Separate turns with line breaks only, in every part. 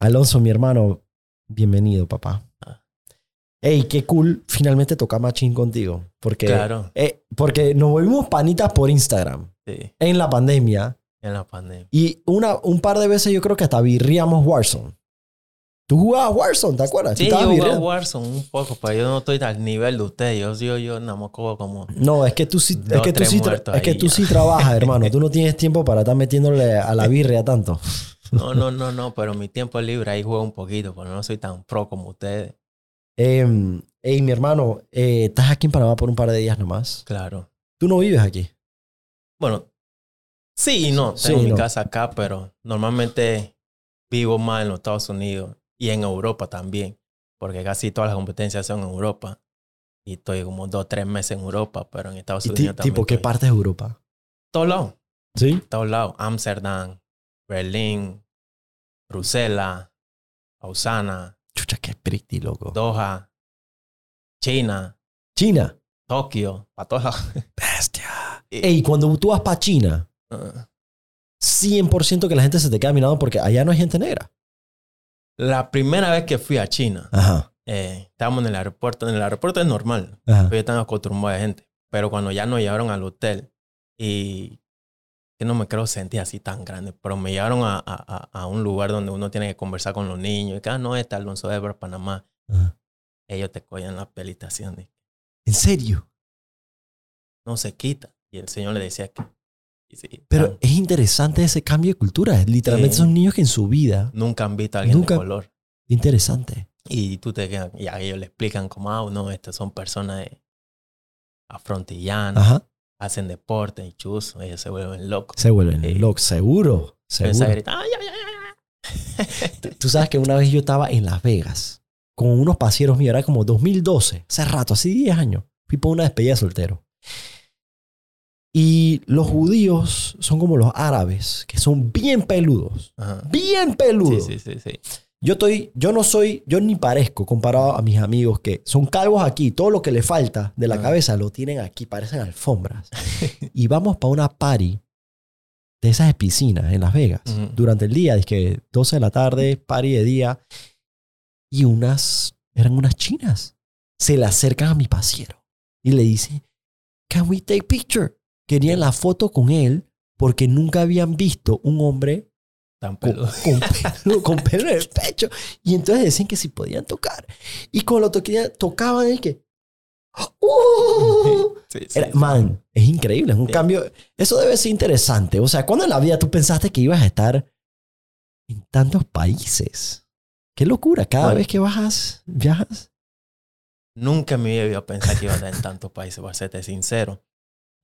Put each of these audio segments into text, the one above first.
Alonso, mi hermano, bienvenido, papá.
Ah.
Ey, qué cool finalmente tocar machín contigo. Porque,
Claro,
eh, porque nos volvimos panitas por Instagram
sí,
en la pandemia.
en la pandemia.
Y una, un par de veces yo creo que hasta virriamos Warzone. Tú jugabas Warzone, ¿te acuerdas?
Sí, yo jugaba
virreando.
Warzone un poco, pero yo no estoy al nivel de usted. Yo, yo, yo nada más como, como
No, es que tú sí,
Dos,
es que tú sí, es que tú sí trabajas, hermano. Tú no tienes tiempo para estar metiéndole a la birria tanto.
No, no, no, no, pero mi tiempo libre ahí juego un poquito, pero no soy tan pro como ustedes.
Eh, ey, mi hermano, eh, estás aquí en Panamá por un par de días nomás.
Claro.
Tú no vives aquí.
Bueno, sí y no. Tengo mi
no.
casa acá, pero normalmente vivo más en los Estados Unidos y en Europa también, porque casi todas las competencias son en Europa. Y estoy como dos, tres meses en Europa, pero en Estados
¿Y ti-
Unidos también.
tipo qué
estoy.
partes de Europa?
Todos lados.
¿Sí?
todos lados. Ámsterdam, Berlín, Bruselas, Lausana,
Chucha, qué pretty, loco.
Doha, China,
China.
Tokio, para todos lados.
Bestia. Ey, cuando tú vas para China,
Uh,
100% que la gente se te queda mirando porque allá no hay gente negra.
La primera vez que fui a China,
Ajá.
eh, estábamos en el aeropuerto. En el aeropuerto es normal,
Ajá.
porque están acostumbrados de gente. Pero cuando ya nos llevaron al hotel y que no me creo sentir así tan grande, pero me llevaron a, a- a- un lugar donde uno tiene que conversar con los niños. Y que, ah, no, está Alonso Eber, Panamá.
Ajá.
Ellos te cogen la pelitación de
¿En serio?
no se quita. Y el Señor le decía que. y sí,
Pero
tan-
es interesante ese cambio de cultura. Literalmente son niños que en su vida...
nunca han visto a alguien
Nunca-
de color.
Interesante.
Y tú te quedas, y a ellos le explican como, ah, no, estas son personas afrontillanas,
Ajá.
Hacen deporte y chuzo, ellos se vuelven locos.
Se vuelven
Sí.
locos. Seguro.
Empieza a
Seguro.
gritar, "Ay, ay, ay, ay".
Tú sabes que una vez yo estaba en Las Vegas con unos pasieros míos, era como 2012, hace rato, hace 10 años. Fui por una despedida de soltero. Y los judíos son como los árabes, que son bien peludos.
Ajá.
Bien
Sí,
peludos.
sí, sí, sí.
Yo estoy, yo no soy, yo ni parezco comparado a mis amigos que son calvos aquí. Todo lo que le falta de la
Ah.
cabeza lo tienen aquí, parecen alfombras. y vamos para una party de esas piscinas en Las Vegas durante el día, es que 12 de la tarde, party de día. Y unas, eran unas chinas. Se le acercan a mi pasiero y le dicen, can we take picture? Querían la foto con él porque nunca habían visto un hombre
Tan
con, con pelo, con pelo en el pecho. Y entonces decían que si podían tocar. Y cuando lo toquía- tocaban, es que...
Sí, sí,
Era-
sí.
man, es increíble, es un cambio. Eso debe ser interesante. O sea, ¿cuándo en la vida tú pensaste que ibas a estar en tantos países? Qué locura, cada
Bueno.
vez que bajas, viajas.
Nunca en mi vida iba a pensar que iba a estar en tantos países, para serte sincero.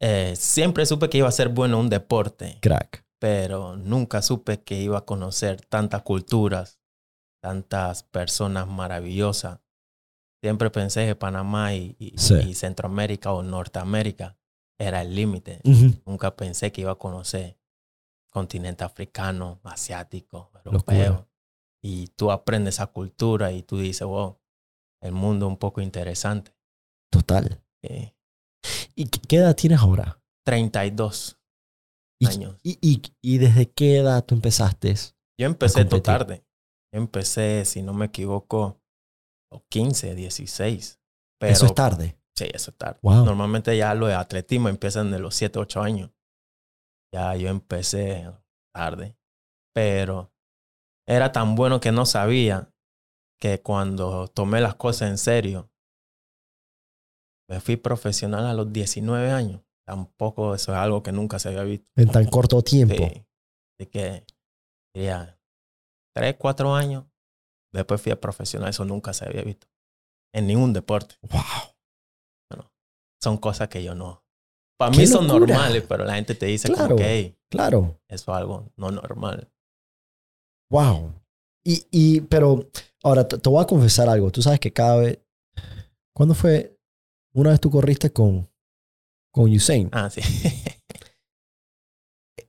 Eh, siempre supe que iba a ser bueno en un deporte.
Crack.
Pero nunca supe que iba a conocer tantas culturas, tantas personas maravillosas. Siempre pensé que Panamá y, y-
Sí.
y Centroamérica o Norteamérica era el límite. Nunca pensé que iba a conocer continente africano, asiático,
Locura.
europeo. Y tú aprendes esa cultura y tú dices, wow, el mundo un poco interesante.
Total. ¿Y qué qué edad tienes ahora?
32
¿Y,
años.
y, y, y desde qué edad tú empezaste?
Yo empecé todo tarde. Yo empecé, si no me equivoco, a los 15, 16. Pero,
Eso es tarde.
Sí, eso es tarde.
Wow.
Normalmente ya lo de atletismo empiezan de los 7, 8 años. Ya yo empecé tarde. Pero era tan bueno que no sabía que cuando tomé las cosas en serio, me fui profesional a los 19 años. Tampoco eso es algo que nunca se había visto.
En tan corto tiempo.
Sí. Así que, diría, tres, cuatro años. Después fui a profesional. Eso nunca se había visto. En ningún deporte.
Wow.
Son cosas que yo no. Para
¡Qué
mí son normales, pero la gente te dice
Claro.
como que "Hey,
Claro.
eso es algo no normal.
Wow. Y, y, pero, ahora te, te voy a confesar algo. Tú sabes que cada vez. ¿Cuándo fue? Una vez tú corriste con, con Usain.
Ah, sí.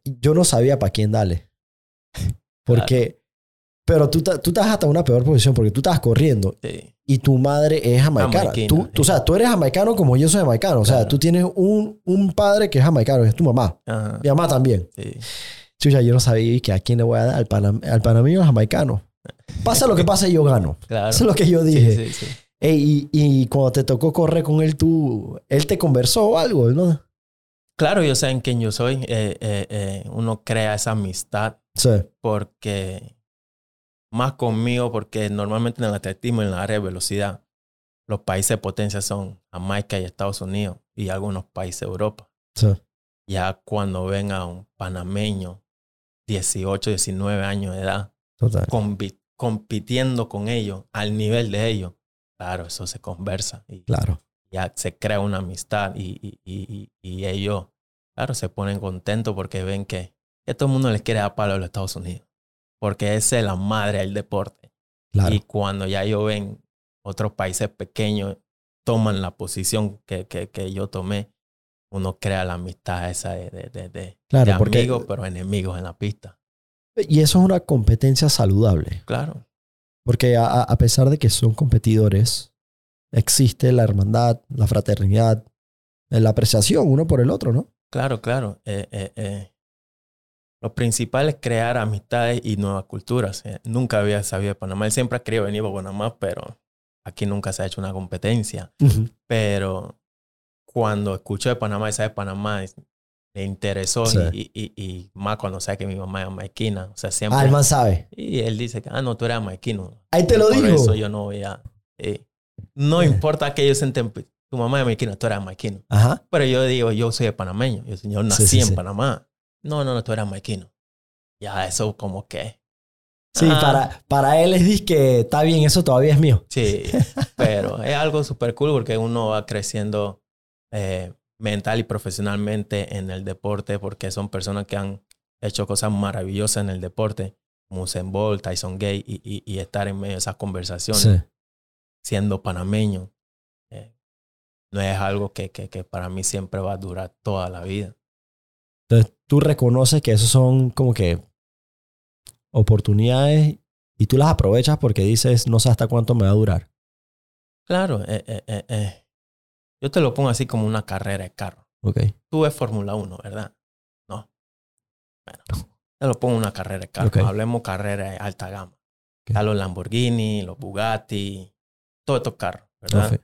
Yo no sabía para quién darle. Porque. Pero tú, tú estás hasta una peor posición porque tú estás corriendo
sí.
y tu madre es jamaicana. Tú, tú, o
sí.
sea, tú eres jamaicano como yo soy jamaicano. O sea,
Claro.
tú tienes un, un padre que es jamaicano, es tu mamá.
Ajá,
Mi mamá también.
sí.
Chucha, yo no sabía que a quién le voy a dar, al, panam- al panameño o al jamaicano. pasa lo que pase, yo gano.
Claro.
Eso es lo que yo
Sí,
dije.
sí, sí.
Ey, y, y cuando te tocó correr con él, tú, él te conversó o algo, ¿no?
Claro, ellos saben quién yo soy. Eh, eh, eh, uno crea esa amistad
Sí,
porque más conmigo, porque normalmente en el atletismo, en la área de velocidad, los países de potencia son Jamaica y Estados Unidos y algunos países de Europa.
sí.
Ya cuando ven a un panameño, 18, 19 años de edad,
Total.
compi- compitiendo con ellos al nivel de ellos, claro, eso se conversa y
Claro.
ya se crea una amistad y, y, y, ellos, claro, se ponen contentos porque ven que, que todo el mundo les quiere dar palo a los Estados Unidos, porque esa es la madre del deporte.
Claro.
Y cuando ya ellos ven otros países pequeños toman la posición que, que, que yo tomé, uno crea la amistad esa de, de, de, de-
Claro,
de
porque-
amigos, pero enemigos en la pista.
Y eso es una competencia saludable.
Claro,
Porque a, a- pesar de que son competidores, existe la hermandad, la fraternidad, eh, la apreciación uno por el otro, ¿no?
claro, claro. Eh, eh, eh. Lo principal es crear amistades y nuevas culturas. Eh, nunca había sabido de Panamá. Él siempre ha querido venir a Panamá, pero aquí nunca se ha hecho una competencia. Pero cuando escuchó de Panamá y sabe de Panamá, le interesó
Sí.
y, y, y, más cuando sabe que mi mamá es maiquina. O sea, siempre...
Ah, el man sabe.
Y él dice que, ah, no, tú eres maiquino.
Ahí te lo
Por
digo.
eso yo no voy a... eh, no
Eh.
importa que ellos sienten, tu mamá es maiquina, tú eres maiquino.
Ajá.
Pero yo digo, yo soy panameño. Yo, yo nací
sí,
en
sí.
Panamá. No, no, no, tú eres maiquino. Ya, eso como que...
Sí,
Ah,
para, para él es que está bien, eso todavía es mío.
Sí, pero es algo súper cool porque uno va creciendo eh, mental y profesionalmente en el deporte porque son personas que han hecho cosas maravillosas en el deporte, como Usain Bolt, Tyson Gay, y, y, y estar en medio de esas conversaciones,
Sí.
siendo panameño, eh, no es algo que, que, que para mí siempre va a durar toda la vida.
Entonces tú reconoces que esos son como que oportunidades y tú las aprovechas porque dices, no sé hasta cuánto me va a durar.
Claro, eh, eh, eh, eh. Yo te lo pongo así como una carrera de carro.
Ok.
Tú ves Fórmula 1, ¿verdad? No. Bueno, te lo pongo una carrera de carro.
Ok.
Hablemos carrera de alta gama. Está los Lamborghini, los Bugatti, todos estos carros, ¿verdad?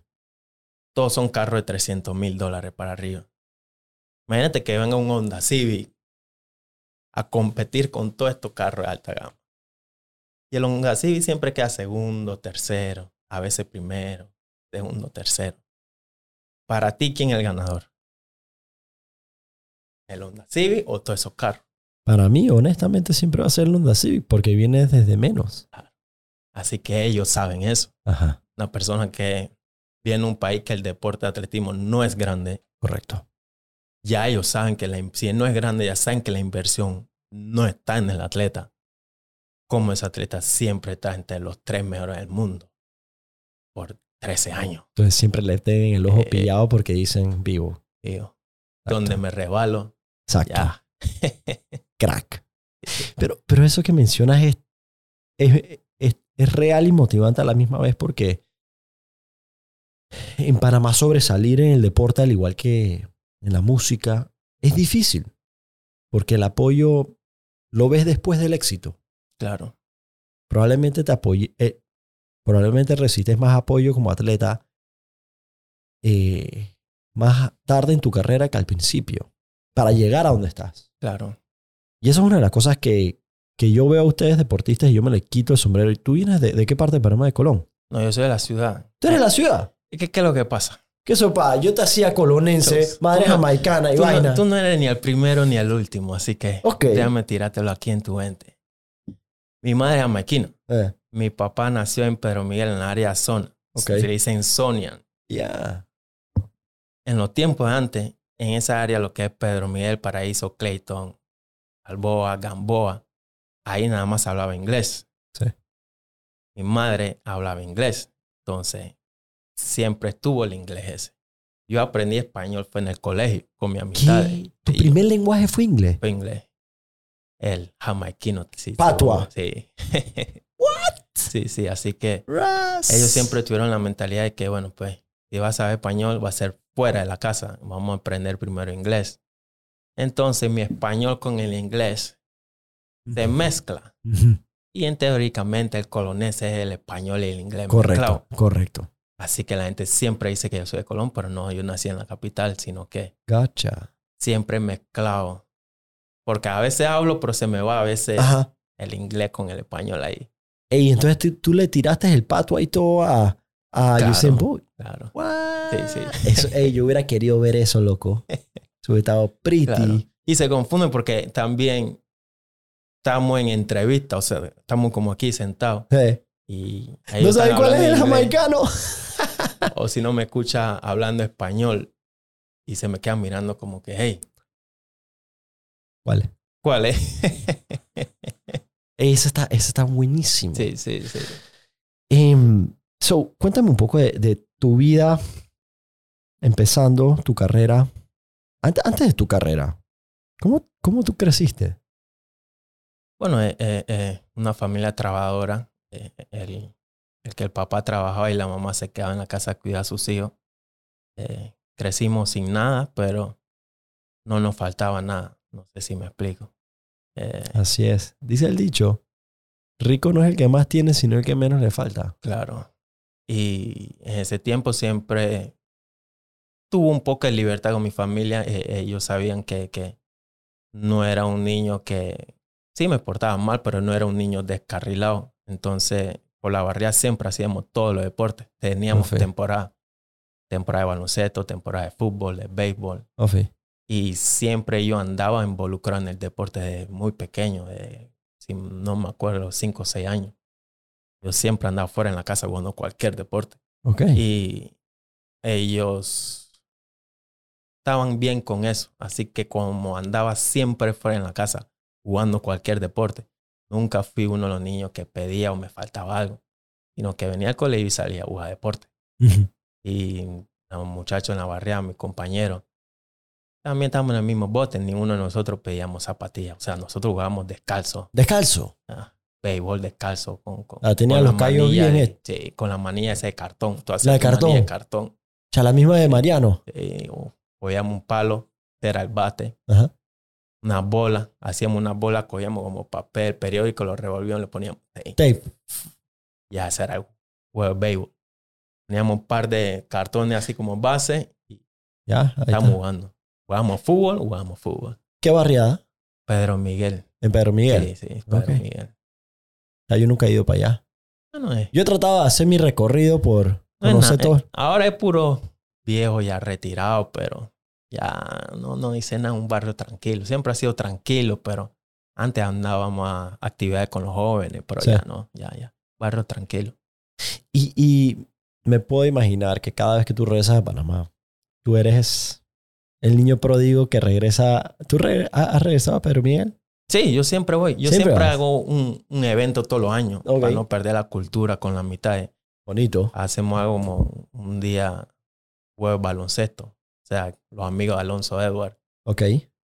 Todos son carros de 300 mil dólares para arriba. Imagínate que venga un Honda Civic a competir con todos estos carros de alta gama. Y el Honda Civic siempre queda segundo, tercero, a veces primero, segundo, tercero. Para ti, ¿quién es el ganador? ¿El Honda Civic o todos esos carros?
Para mí, honestamente, siempre va a ser el Honda Civic porque viene desde menos.
Así que ellos saben eso.
Ajá.
Una persona que viene de un país que el deporte de atletismo no es grande,
Correcto.
ya ellos saben que la, si no es grande, ya saben que la inversión no está en el atleta. Como ese atleta siempre está entre los tres mejores del mundo por 13 años.
Entonces siempre le tienen el ojo
Eh,
pillado porque dicen vivo. Exacto.
donde me resbalo,
Exacto.
ya.
Crack. Pero, pero eso que mencionas es, es, es, es real y motivante a la misma vez porque en Panamá sobresalir en el deporte, al igual que en la música, es difícil. Porque el apoyo lo ves después del éxito.
claro,
Probablemente te apoye, eh, probablemente recibes más apoyo como atleta eh, más tarde en tu carrera que al principio, para llegar a donde estás.
claro.
Y eso es una de las cosas que, que yo veo a ustedes deportistas y yo me le quito el sombrero. ¿Y tú vienes de, de qué parte de Panamá? De Colón.
No, yo soy de la ciudad.
¿Tú eres de la ciudad?
¿Y ¿Qué, qué es lo que pasa?
¿Qué sopa? Yo te hacía colonense,
Tú-
madre
no-
jamaicana y
Tú
vaina.
no, tú no eres ni el primero ni el último, así que
Ok.
déjame tirártelo aquí en tu mente. Mi madre es jamaiquina.
Eh,
Mi papá nació en Pedro Miguel, en la área zona.
Ok.
Se le dicen Sonian.
Ya.
En los tiempos antes, en esa área, lo que es Pedro Miguel, Paraíso, Clayton, Alboa, Gamboa, ahí nada más hablaba inglés.
Sí.
Mi madre hablaba inglés. Entonces, siempre estuvo el inglés ese. Yo aprendí español, fue en el colegio, con mi amistad.
¿Tu primer lenguaje fue inglés?
Fue inglés. El jamaiquino. Sí,
Patua.
Sí. Sí, sí, así que ellos siempre tuvieron la mentalidad de que, bueno, pues, si vas a saber español, va a ser fuera de la casa. Vamos a aprender primero inglés. Entonces, mi español con el inglés se mezcla. Y en teóricamente el colonés es el español y el inglés
Correcto,
mezclado.
correcto.
Así que la gente siempre dice que yo soy de Colón, pero no, yo nací en la capital, sino que
Gacha.
siempre mezclado. Porque a veces hablo, pero se me va a veces
Ajá.
el inglés con el español ahí.
Ey, entonces tú, le tiraste el pato ahí todo a, a
Claro.
Usain Bolt.
Claro.
What?
Sí, sí.
Eso, ey, yo hubiera querido ver eso, loco. Eso hubiera estado pretty.
Claro. Y se confunden porque también estamos en entrevista, o sea, estamos como aquí sentados. Y
¿No sabes
están
cuál es el jamaicano?
O si no me escucha hablando español y se me quedan mirando como que, hey,
¿Cuál?
¿cuál es?
Ese está, ese está buenísimo.
sí, sí, sí.
Em, so, cuéntame un poco de, de tu vida empezando tu carrera. Antes, antes de tu carrera, ¿cómo, cómo tú creciste?
Bueno, eh, eh, eh, una familia trabajadora. eh, el, el que el papá trabajaba y la mamá se quedaba en la casa a cuidar a sus hijos. Crecimos sin nada, pero no nos faltaba nada. No sé si me explico. Eh,
Así es. Dice el dicho, rico no es el que más tiene, sino el que menos le falta.
claro. Y en ese tiempo siempre tuve un poco de libertad con mi familia. Eh, ellos sabían que, que no era un niño que sí me portaba mal, pero no era un niño descarrilado. Entonces, por la barriada siempre hacíamos todos los deportes. Teníamos temporada. Temporada de baloncesto, temporada de fútbol, de béisbol. Y siempre yo andaba involucrado en el deporte desde muy pequeño, de, si no me acuerdo, cinco o seis años. Yo siempre andaba fuera en la casa jugando cualquier deporte.
Ok.
Y ellos estaban bien con eso. Así que como andaba siempre fuera en la casa jugando cualquier deporte, nunca fui uno de los niños que pedía o me faltaba algo, sino que venía al colegio y salía a jugar deporte.
Ujú.
Y los muchachos en la barriada, mis compañeros, también estábamos en el mismo bote. Ninguno de nosotros pedíamos zapatillas. O sea, nosotros jugábamos descalzo,
Descalzo.
ah, béisbol descalzo. Con, con,
Ah, tenía
con
los callos bien
de-. Sí, con la manilla esa de cartón.
La de cartón.
de cartón.
O sea, la misma de Mariano.
O- cogíamos un palo, era el bate,
Ajá.
una bola, hacíamos una bola, cogíamos como papel, periódico, lo revolvíamos, le poníamos.
Tape.
Ya ese era el juego de béisbol. Teníamos un par de cartones así como base y
Ya, ahí está.
jugando. Jugábamos fútbol, jugábamos fútbol.
¿Qué barriada?
Pedro Miguel.
En Pedro Miguel.
Sí, sí, Pedro. Miguel.
O sea, yo nunca he ido para allá.
Bueno, es-
Yo he tratado de hacer mi recorrido por
no na-
todo.
eh, ahora es puro viejo ya retirado, pero ya no, no hice nada, un barrio tranquilo. Siempre ha sido tranquilo, pero antes andábamos a actividades con los jóvenes, pero
Sí.
ya no, ya, ya. Barrio tranquilo.
Y, y me puedo imaginar que cada vez que tú regresas a Panamá, tú eres el niño pródigo que regresa. ¿Tú re- has regresado a Pedro Miguel?
Sí, yo siempre voy. Yo
Siempre
hago un, un evento todos los años para no perder la cultura con la mitad.
Bonito.
Hacemos algo como un día juego de baloncesto. O sea, los amigos de Alonso Edward.
Ok.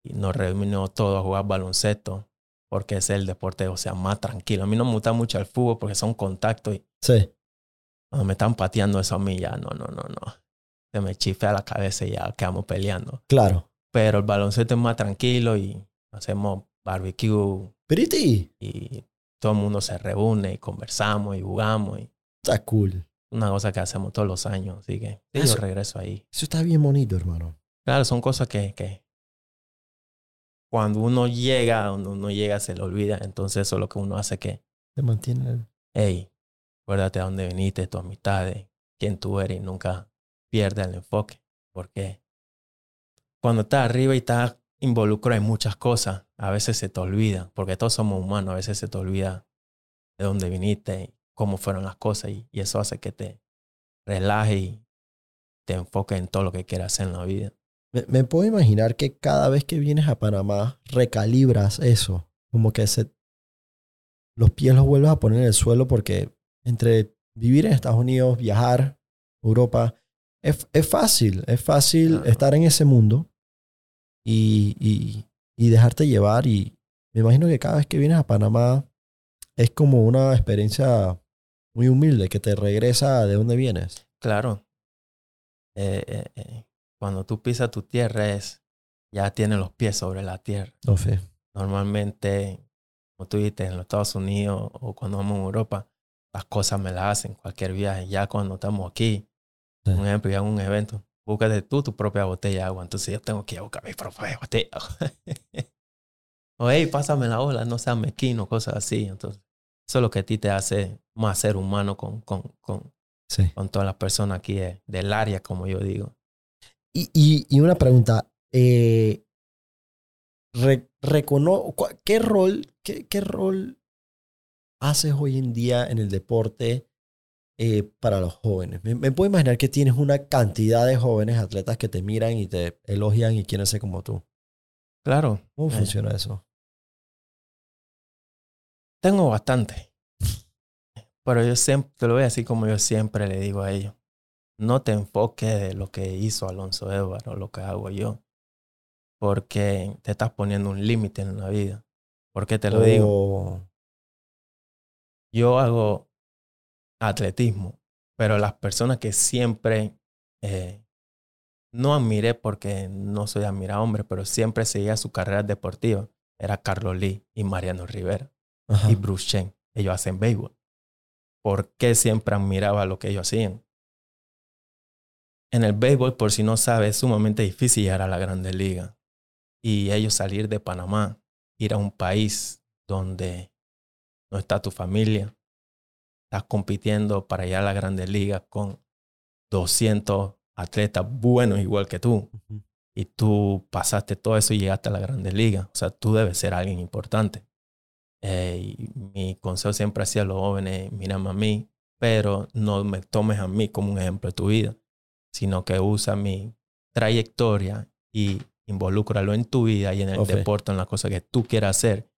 y nos reunimos todos a jugar baloncesto porque es el deporte, o sea, más tranquilo. A mí no me gusta mucho el fútbol porque son contactos y
Sí.
cuando me están pateando eso a mí ya, no, no, no, no. Se me chifea la cabeza y ya quedamos peleando.
Claro.
Pero el baloncesto es más tranquilo y hacemos barbecue
Pretty.
y todo el mundo se reúne y conversamos y jugamos. Y
Está cool.
una cosa que hacemos todos los años, así que
Eso-
yo regreso ahí.
Eso está bien bonito, hermano.
Claro, son cosas que, que cuando uno llega, cuando uno llega se le olvida. Entonces eso es lo que uno hace que,
Te mantiene.
hey, acuérdate de dónde viniste, tus amistades, quién tú eres y nunca pierdas el enfoque. Porque cuando estás arriba y estás involucrado en muchas cosas, a veces se te olvida, porque todos somos humanos, a veces se te olvida de dónde viniste, cómo fueron las cosas y, eso hace que te relajes y te enfoques en todo lo que quieras hacer en la vida.
Me, puedo imaginar que cada vez que vienes a Panamá recalibras eso. Como que los pies los vuelves a poner en el suelo porque entre vivir en Estados Unidos, viajar, Europa, es, es fácil. Es fácil
Claro.
estar en ese mundo y, y, y dejarte llevar. Y me imagino que cada vez que vienes a Panamá es como una experiencia muy humilde que te regresa de donde vienes.
Claro. Eh, eh, eh, Cuando tú pisas tu tierra es, ya tienes los pies sobre la tierra.
No sé.
Normalmente como tú dijiste, en los Estados Unidos o cuando vamos a Europa, las cosas me las hacen, cualquier viaje. Ya cuando estamos aquí,
Sí.
un ejemplo, ya en un evento, búscate tú tu propia botella de agua. Entonces yo tengo que ir a buscar mi propia botella de agua. o hey, pásame la ola, no seas mezquino, cosas así. Entonces, eso es lo que a ti te hace más ser humano con, con, con,
Sí.
con todas las personas aquí de- del área, como yo digo.
Y, y, y una pregunta. Eh, re- recono- cua- ¿qué, rol, qué, ¿Qué rol haces hoy en día en el deporte eh, para los jóvenes? Me, me puedo imaginar que tienes una cantidad de jóvenes atletas que te miran y te elogian y quieren ser como tú.
Claro,
¿Cómo
Eh.
funciona eso?
tengo bastante. Pero yo siempre, te lo voy a decir como yo siempre le digo a ellos. No te enfoques de lo que hizo Alonso Edwards o lo que hago yo. Porque te estás poniendo un límite en la vida. ¿Por qué te lo digo?
O-
Yo hago atletismo, pero las personas que siempre eh, no admiré porque no soy admirado hombre, pero siempre seguía su carrera deportiva, era Carlos Lee y Mariano Rivera
Ajá.
y Bruce Chen. Ellos hacen béisbol. ¿Por qué siempre admiraba lo que ellos hacían? En el béisbol, por si no sabes, es sumamente difícil llegar a la Grande Liga. Y ellos salir de Panamá, ir a un país donde no está tu familia, estás compitiendo para llegar a la Grande Liga con 200 atletas buenos igual que tú y tú pasaste todo eso y llegaste a la Grande Liga. O sea, tú debes ser alguien importante. Eh, y mi consejo siempre hacia los jóvenes, mírame a mí, pero no me tomes a mí como un ejemplo de tu vida, sino que usa mi trayectoria y involúcralo en tu vida y en el deporte, en las cosas que tú quieras hacer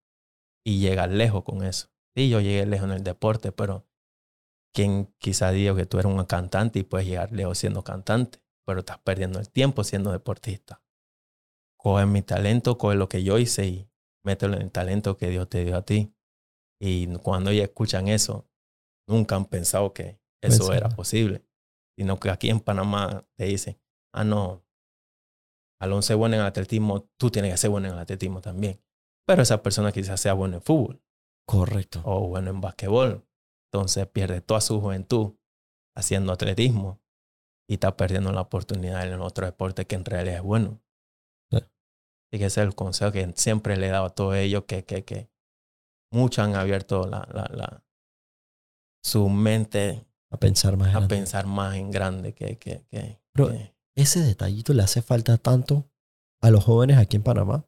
y llegar lejos con eso. Sí, yo llegué lejos en el deporte, pero quien quizá diga que tú eres un cantante y puedes llegar lejos siendo cantante, pero estás perdiendo el tiempo siendo deportista. Coge mi talento, coge lo que yo hice y mételo en el talento que Dios te dio a ti. Y cuando ellos escuchan eso, nunca han pensado que eso
Pensaba.
era posible, sino que aquí en Panamá te dicen, ah, no, Alonso es bueno en atletismo, tú tienes que ser bueno en atletismo también. Pero esa persona quizás sea bueno en fútbol
Correcto.
o bueno en basquetbol. Entonces pierde toda su juventud haciendo atletismo y está perdiendo la oportunidad en otro deporte que en realidad es bueno.
Sí.
Y que ese es el consejo que siempre le he dado a todos ellos, que, que, que muchos han abierto la, la, la, su mente
A pensar más
a
grande.
pensar más en grande que... que, que,
Pero-
que-
Ese detallito le hace falta tanto a los jóvenes aquí en Panamá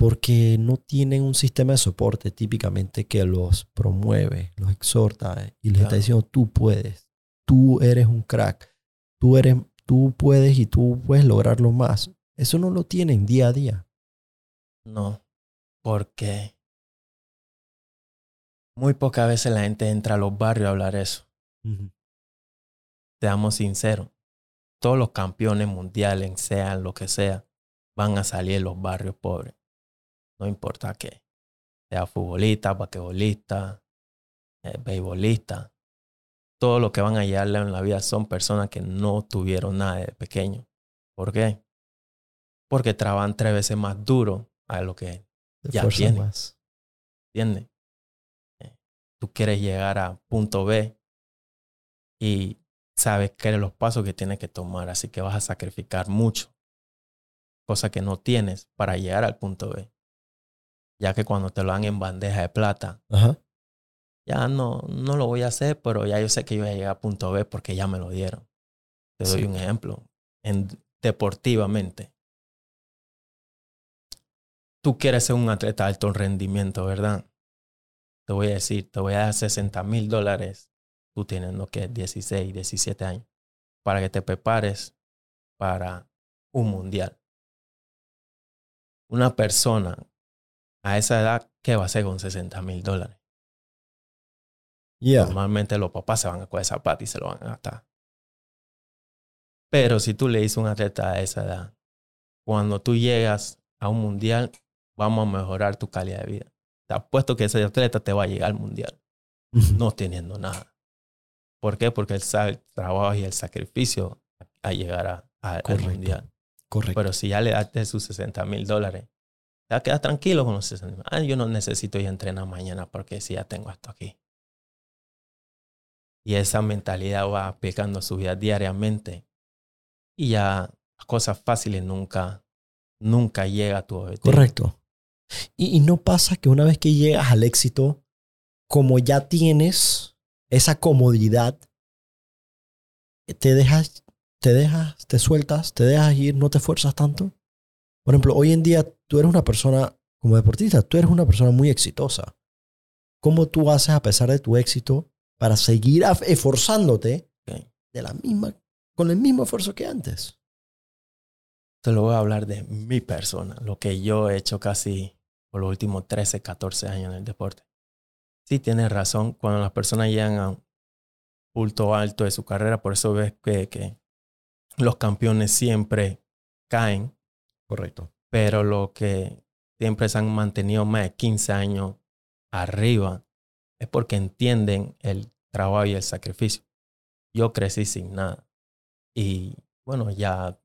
porque no tienen un sistema de soporte típicamente que los promueve, los exhorta y les está diciendo tú puedes, tú eres un crack, tú eres, tú puedes y tú puedes lograrlo más. Eso no lo tienen día a día.
No, porque muy pocas veces la gente entra a los barrios a hablar eso. seamos sinceros, todos los campeones mundiales, sean lo que sea, van a salir en los barrios pobres. No importa qué. Sea futbolista, basquetbolista, eh, beisbolista. Todo lo que van a llegarle en la vida son personas que no tuvieron nada de pequeño. ¿Por qué? Porque trabajan tres veces más duro a lo que
Se
Ya
esfuerzan
tiene.
más.
¿Entiendes? Eh, Tú quieres llegar a punto B y sabes que eres los pasos que tienes que tomar, así que vas a sacrificar mucho, cosa que no tienes para llegar al punto B. Ya que cuando te lo dan en bandeja de plata,
Ajá.
ya no, no lo voy a hacer, pero ya yo sé que yo voy a llegar a punto B porque ya me lo dieron. Te doy
Sí.
un ejemplo. En, deportivamente, tú quieres ser un atleta de alto rendimiento, ¿verdad? Te voy a decir, te voy a dar 60 mil dólares, tú teniendo que 16, 17 años, para que te prepares para un mundial. Una persona a esa edad, ¿qué va a hacer con 60 mil dólares?
Yeah.
Normalmente los papás se van a coger plata y se lo van a gastar. Pero si tú le dices a un atleta a esa edad, cuando tú llegas a un mundial, vamos a mejorar tu calidad de vida. Te apuesto que ese atleta te va a llegar al mundial, no teniendo nada. ¿Por qué? Porque él sabe el trabajo y el sacrificio a llegar a- a- al mundial.
Correcto.
Pero si ya le daste sus 60 mil dólares, te quedas tranquilo con los 60 Ah, yo no necesito ir a entrenar mañana porque si ya tengo esto aquí. Y esa mentalidad va aplicando su vida diariamente. Y ya las cosas fáciles nunca, nunca llega a tu objetivo.
Correcto. Y, y no pasa que una vez que llegas al éxito, como ya tienes esa comodidad, te dejas, te dejas, te sueltas, te dejas ir, no te esfuerzas tanto. Por ejemplo, hoy en día tú eres una persona, como deportista, tú eres una persona muy exitosa. ¿Cómo tú haces a pesar de tu éxito para seguir esforzándote de la misma, con el mismo esfuerzo que antes?
Te lo voy a hablar de mi persona, lo que yo he hecho casi por los últimos 13, 14 años en el deporte. Sí, tienes razón, cuando las personas llegan a un punto alto de su carrera, por eso ves que, que los campeones siempre caen,
Correcto.
pero lo que siempre se han mantenido más de 15 años arriba es porque entienden el trabajo y el sacrificio. Yo crecí sin nada y bueno, ya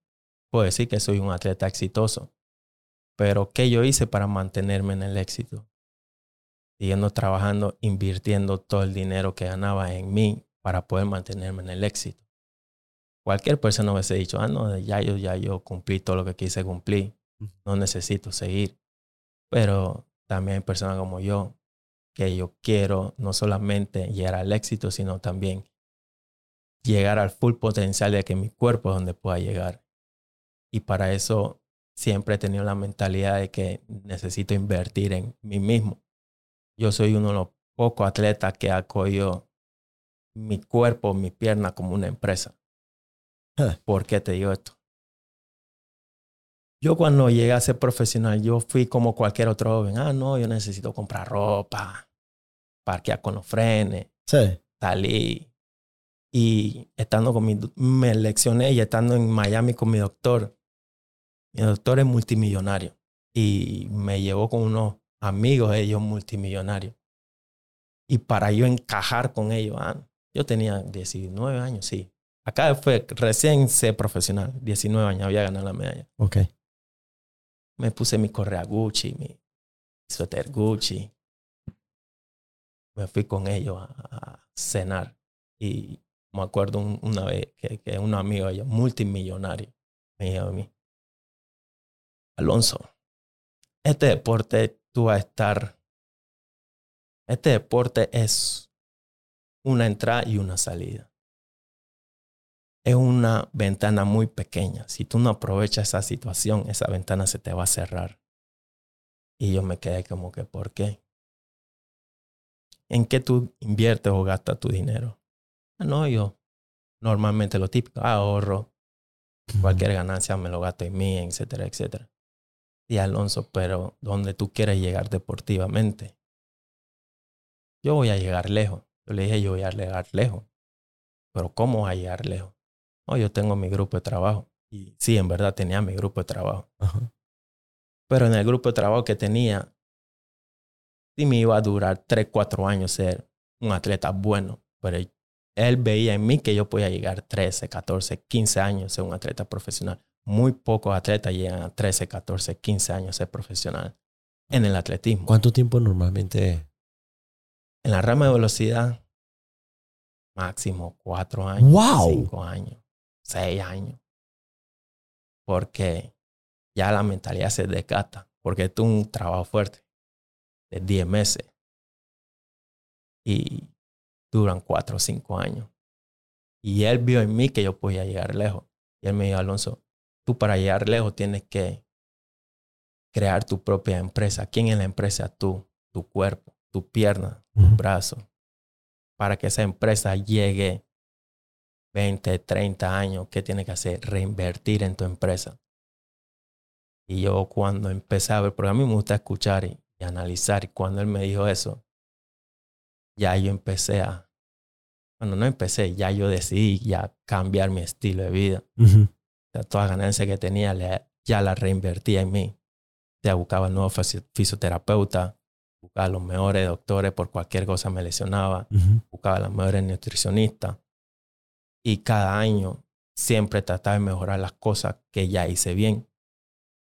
puedo decir que soy un atleta exitoso, pero ¿qué yo hice para mantenerme en el éxito? Siguiendo trabajando, invirtiendo todo el dinero que ganaba en mí para poder mantenerme en el éxito. Cualquier persona hubiese dicho, ah, no, ya yo, ya yo cumplí todo lo que quise cumplir no necesito seguir. Pero también hay personas como yo que yo quiero no solamente llegar al éxito, sino también llegar al full potencial de que mi cuerpo es donde pueda llegar. Y para eso siempre he tenido la mentalidad de que necesito invertir en mí mismo. Yo soy uno de los pocos atletas que ha cogido mi cuerpo, mi pierna como una empresa. ¿Por qué te digo esto? Yo cuando llegué a ser profesional, yo fui como cualquier otro joven. Ah, no, yo necesito comprar ropa, parquear con los frenes,
Sí.
salí. Y estando con mi, me leccioné y estando en Miami con mi doctor. Mi doctor es multimillonario y me llevó con unos amigos de ellos multimillonarios. Y para yo encajar con ellos, ah, yo tenía 19 años, sí. Acá fue recién ser profesional, 19 años, había ganado la medalla
Ok.
me puse mi correa Gucci, mi suéter Gucci. Me fui con ellos a, a cenar. Y me acuerdo un- una vez que, que un amigo de ellos, multimillonario, me dijo a mí, Alonso, este deporte tú vas a estar, este deporte es una entrada y una salida. Es una ventana muy pequeña. Si tú no aprovechas esa situación, esa ventana se te va a cerrar. Y yo me quedé como que, ¿por qué? ¿En qué tú inviertes o gastas tu dinero? Ah, no, yo normalmente lo típico, ahorro, cualquier ganancia me lo gasto en mí, etcétera, etcétera. Y Alonso, pero ¿dónde tú quieres llegar deportivamente? Yo voy a llegar lejos. Yo le dije, yo voy a llegar lejos. Pero ¿cómo voy a llegar lejos? No, yo tengo mi grupo de trabajo. Y sí, en verdad tenía mi grupo de trabajo.
Ajá.
Pero en el grupo de trabajo que tenía, sí me iba a durar 3, 4 años ser un atleta bueno. Pero él veía en mí que yo podía llegar 13, 14, 15 años ser un atleta profesional. Muy pocos atletas llegan a 13, 14, 15 años ser profesional en el atletismo.
¿Cuánto tiempo normalmente?
En la rama de velocidad, máximo 4 años,
¡Wow!
5 años, 6 años. Porque ya la mentalidad se desgasta. Porque es un trabajo fuerte de 10 meses. Y duran 4 o 5 años. Y él vio en mí que yo podía llegar lejos. Y él me dijo, Alonso, tú para llegar lejos tienes que crear tu propia empresa. ¿Quién es la empresa? Tú, tu cuerpo, tu pierna, tu brazo. Para que esa empresa llegue 20, 30 años, ¿qué tiene que hacer? Reinvertir en tu empresa. Y yo cuando empecé a ver, porque a mí me gusta escuchar y, y analizar, y cuando él me dijo eso, ya yo empecé a, bueno, no empecé, ya yo decidí ya cambiar mi estilo de vida. O sea, todas las ganancias que tenía le- ya las reinvertía en mí. Ya buscaba nuevos fisi- fisioterapeutas, buscaba los mejores doctores por cualquier cosa me lesionaba,
Ujú.
buscaba las mejores nutricionistas. Y cada año siempre trataba de mejorar las cosas que ya hice bien.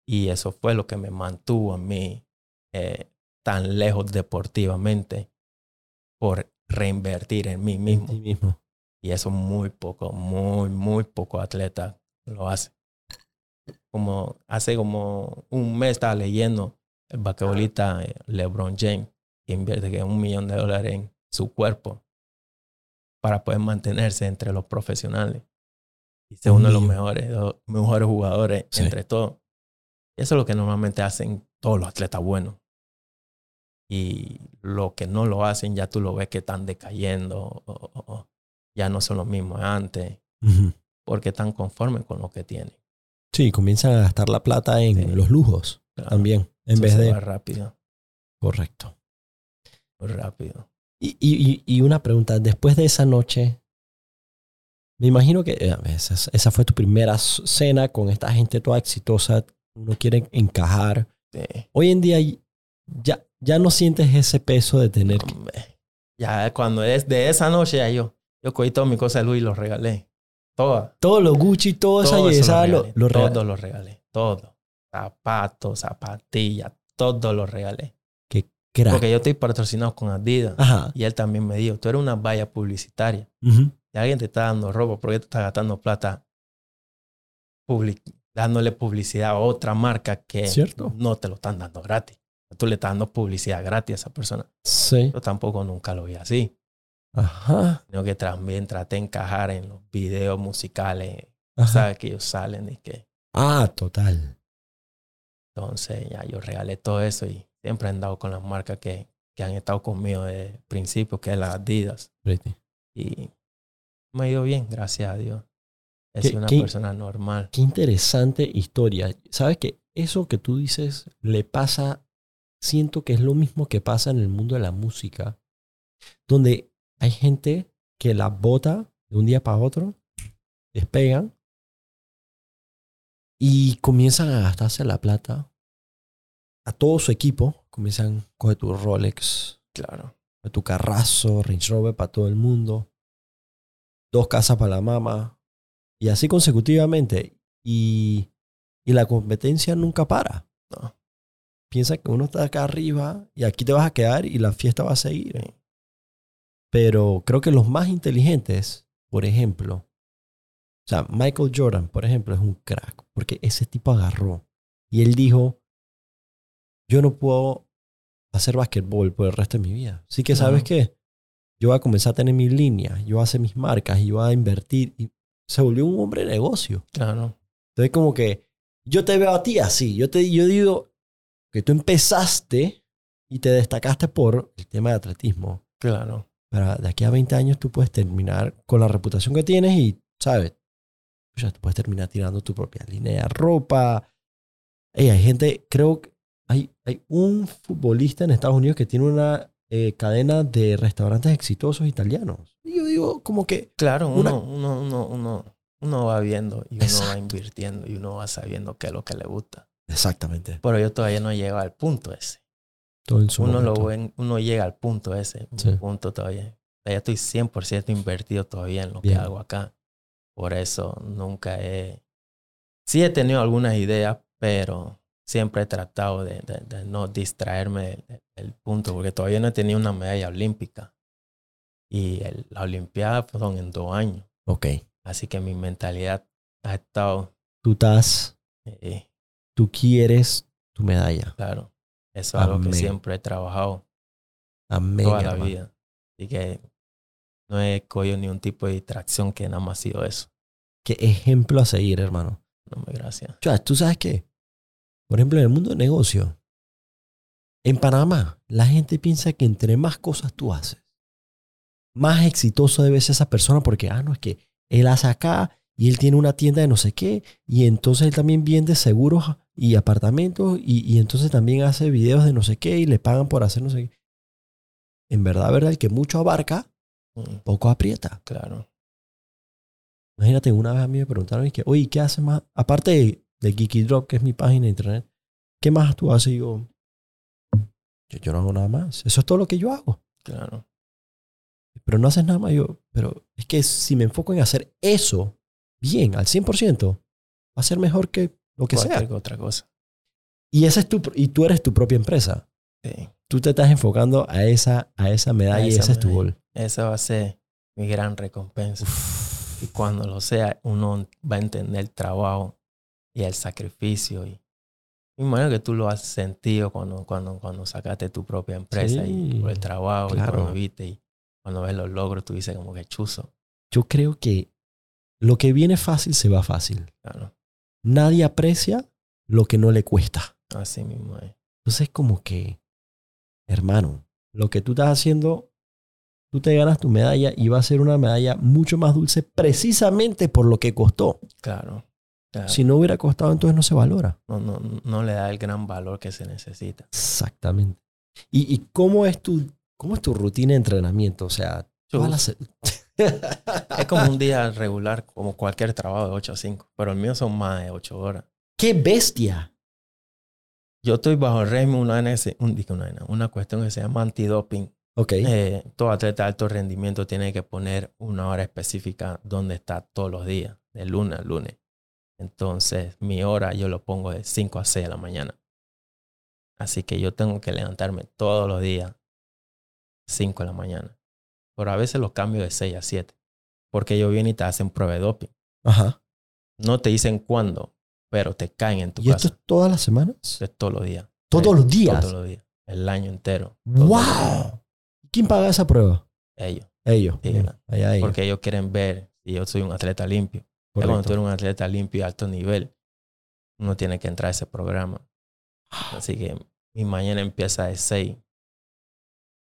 Y eso fue lo que me mantuvo a mí eh, tan lejos deportivamente por reinvertir en mí mismo. Y eso muy poco, muy, muy poco atleta lo hace. Como hace como un mes estaba leyendo el basquetbolista eh, LeBron James, que invierte un millón de dólares en su cuerpo para poder mantenerse entre los profesionales. Y ser
Un
uno de los mejores, los mejores jugadores
Sí.
entre todos. Eso es lo que normalmente hacen todos los atletas buenos. Y lo que no lo hacen, ya tú lo ves que están decayendo, o- o- o ya no son los mismos de antes, porque están conformes con lo que tienen.
Sí, comienzan a gastar la plata en
Sí.
los lujos
Claro.
también, en
Eso
vez
se
de...
va rápido,
Correcto.
muy rápido.
Y, y, y y una pregunta, después de esa noche, me imagino que eh, esa, esa fue tu primera cena con esta gente toda exitosa, uno quiere encajar.
Sí.
Hoy en día ya, ya no sientes ese peso de tener que...
Ya cuando es de esa noche, ya yo, yo cogí todas mis cosas de Luis y los regalé. Todas.
Todo lo Gucci, todo esa lo,
regalé.
lo rega-
Todo lo regalé. Todo. Zapatos, zapatillas, todo lo regalé.
Crack.
Porque yo estoy patrocinado con Adidas.
Ajá.
Y él también me dijo, tú eres una valla publicitaria. Y alguien te está dando ropa, ¿por qué te estás gastando plata public- dándole publicidad a otra marca que
Cierto.
no te lo están dando gratis? Tú le estás dando publicidad gratis a esa persona.
Sí.
Yo tampoco nunca lo vi así.
Ajá.
Sino que también traté de encajar en los videos musicales.
Ajá.
¿Sabes? Que ellos salen y que...
Ah, total.
Entonces ya yo regalé todo eso y siempre he andado con las marcas que, que han estado conmigo desde el principio, que es las Adidas.
Pretty.
Y me ha ido bien, gracias a Dios. He
¿Qué-
sido una
qué-
persona normal.
Qué interesante historia. ¿Sabes que Eso que tú dices le pasa, siento que es lo mismo que pasa en el mundo de la música, donde hay gente que la bota de un día para otro, despegan y comienzan a gastarse la plata. A todo su equipo comienzan a coger tu Rolex,
Claro.
coge tu carrazo, Range Rover para todo el mundo, dos casas para la mamá, y así consecutivamente. Y, y la competencia nunca para.
No.
Piensa que uno está acá arriba y aquí te vas a quedar y la fiesta va a seguir. Pero creo que los más inteligentes, por ejemplo, o sea, Michael Jordan, por ejemplo, es un crack, porque ese tipo agarró y él dijo, yo no puedo hacer basquetbol por el resto de mi vida. Así que, ¿sabes
Ujú.
qué? Yo voy a comenzar a tener mis líneas, yo voy a hacer mis marcas y yo voy a invertir. Y se volvió un hombre de negocio.
Claro.
Entonces, como que yo te veo a ti así. Yo, te, yo digo que tú empezaste y te destacaste por el tema de atletismo.
Claro.
Pero de aquí a 20 años tú puedes terminar con la reputación que tienes y, ¿sabes? Ya tú puedes terminar tirando tu propia línea de ropa. Ey, hay gente, creo que hay, hay un futbolista en Estados Unidos que tiene una eh, cadena de restaurantes exitosos italianos. Y yo digo, como que,
Claro,
Una-
uno, uno, uno, uno, uno va viendo y uno va
Exacto.
invirtiendo y uno va sabiendo qué es lo que le gusta.
exactamente,
Pero yo todavía no he llegado al punto ese.
todo en su
Uno, lo ven- uno llega al punto ese.
Sí.
Un punto todavía. Todavía estoy 100% invertido todavía en lo
Bien.
que hago acá. Por eso nunca he... Sí he tenido algunas ideas, pero siempre he tratado de, de- de no distraerme del, del punto, porque todavía no he tenido una medalla olímpica. Y el- la Olimpiada son en dos años.
Ok,
Así que mi mentalidad ha estado,
tú estás,
eh,
tú quieres tu medalla.
claro, eso es algo que siempre he trabajado
Amén.
toda la
hermano.
vida. Así que no he cogido ni un tipo de distracción que nada más ha sido eso.
Qué ejemplo a seguir, hermano.
No me gracias.
Chua, ¿tú sabes qué? Por ejemplo, en el mundo de negocio, en Panamá, la gente piensa que entre más cosas tú haces, más exitoso debe ser esa persona porque, ah, no, es que él hace acá y él tiene una tienda de no sé qué y entonces él también vende seguros y apartamentos y, y entonces también hace videos de no sé qué y le pagan por hacer no sé qué. En verdad, verdad, el que mucho abarca,
Mm,
poco aprieta.
Claro.
Imagínate, una vez a mí me preguntaron, y que, oye, ¿qué haces más? Aparte de, de Geeky Drop, que es mi página de internet, ¿qué más tú haces? Y yo, yo, yo no hago nada más. Eso es todo lo que yo hago.
Claro.
Pero no haces nada más. Yo, pero es que si me enfoco en hacer eso bien, al 100%, va a ser mejor que lo que
Cualquier
sea.
otra cosa.
Y, ese es tu, y tú eres tu propia empresa.
Sí.
Tú te estás enfocando a esa, a esa medalla
A
y
esa
ese es tu
medalla.
gol.
Esa va a ser mi gran recompensa. Y cuando lo sea, uno va a entender el trabajo y el sacrificio. Y me imagino que tú lo has sentido cuando, cuando, cuando sacaste tu propia empresa y por el trabajo y
claro.
cuando viste y cuando ves los logros, tú dices como que chuzo.
Yo creo que lo que viene fácil se va fácil.
Claro,
Nadie aprecia lo que no le cuesta.
así mismo es.
Entonces, como que, hermano, lo que tú estás haciendo, tú te ganas tu medalla y va a ser una medalla mucho más dulce precisamente por lo que costó.
Claro. Claro.
Si no hubiera costado, entonces no se valora.
No, no, no le da el gran valor que se necesita.
Exactamente. ¿Y, y cómo, es tu, cómo es tu rutina de entrenamiento? O sea, las
Es como un día regular, como cualquier trabajo de 8 a 5, pero el mío son más de 8 horas.
¡Qué bestia!
Yo estoy bajo el régimen, una, una, una cuestión que se llama antidoping.
Ok.
Eh, todo atleta de alto rendimiento tiene que poner una hora específica donde está todos los días, de lunes a lunes. Entonces, mi hora yo lo pongo de 5 a 6 de la mañana. Así que yo tengo que levantarme todos los días 5 de la mañana. Pero a veces los cambio de 6 a 7. Porque ellos vienen y te hacen prueba de doping.
Ajá.
No te dicen cuándo, pero te caen en tu
¿Y esto
casa.
es todas las semanas?
Eso es todos los días.
¿Todos los días?
Todos los días. El año entero.
¡Wow! ¿Quién paga esa prueba?
Ellos.
Ellos.
Sí,
Bien, Allá ellos.
Porque ellos quieren ver si yo soy un atleta limpio. Ya cuando tú eres un atleta limpio y alto nivel, uno tiene que entrar a ese programa. Así que mi mañana empieza de 6.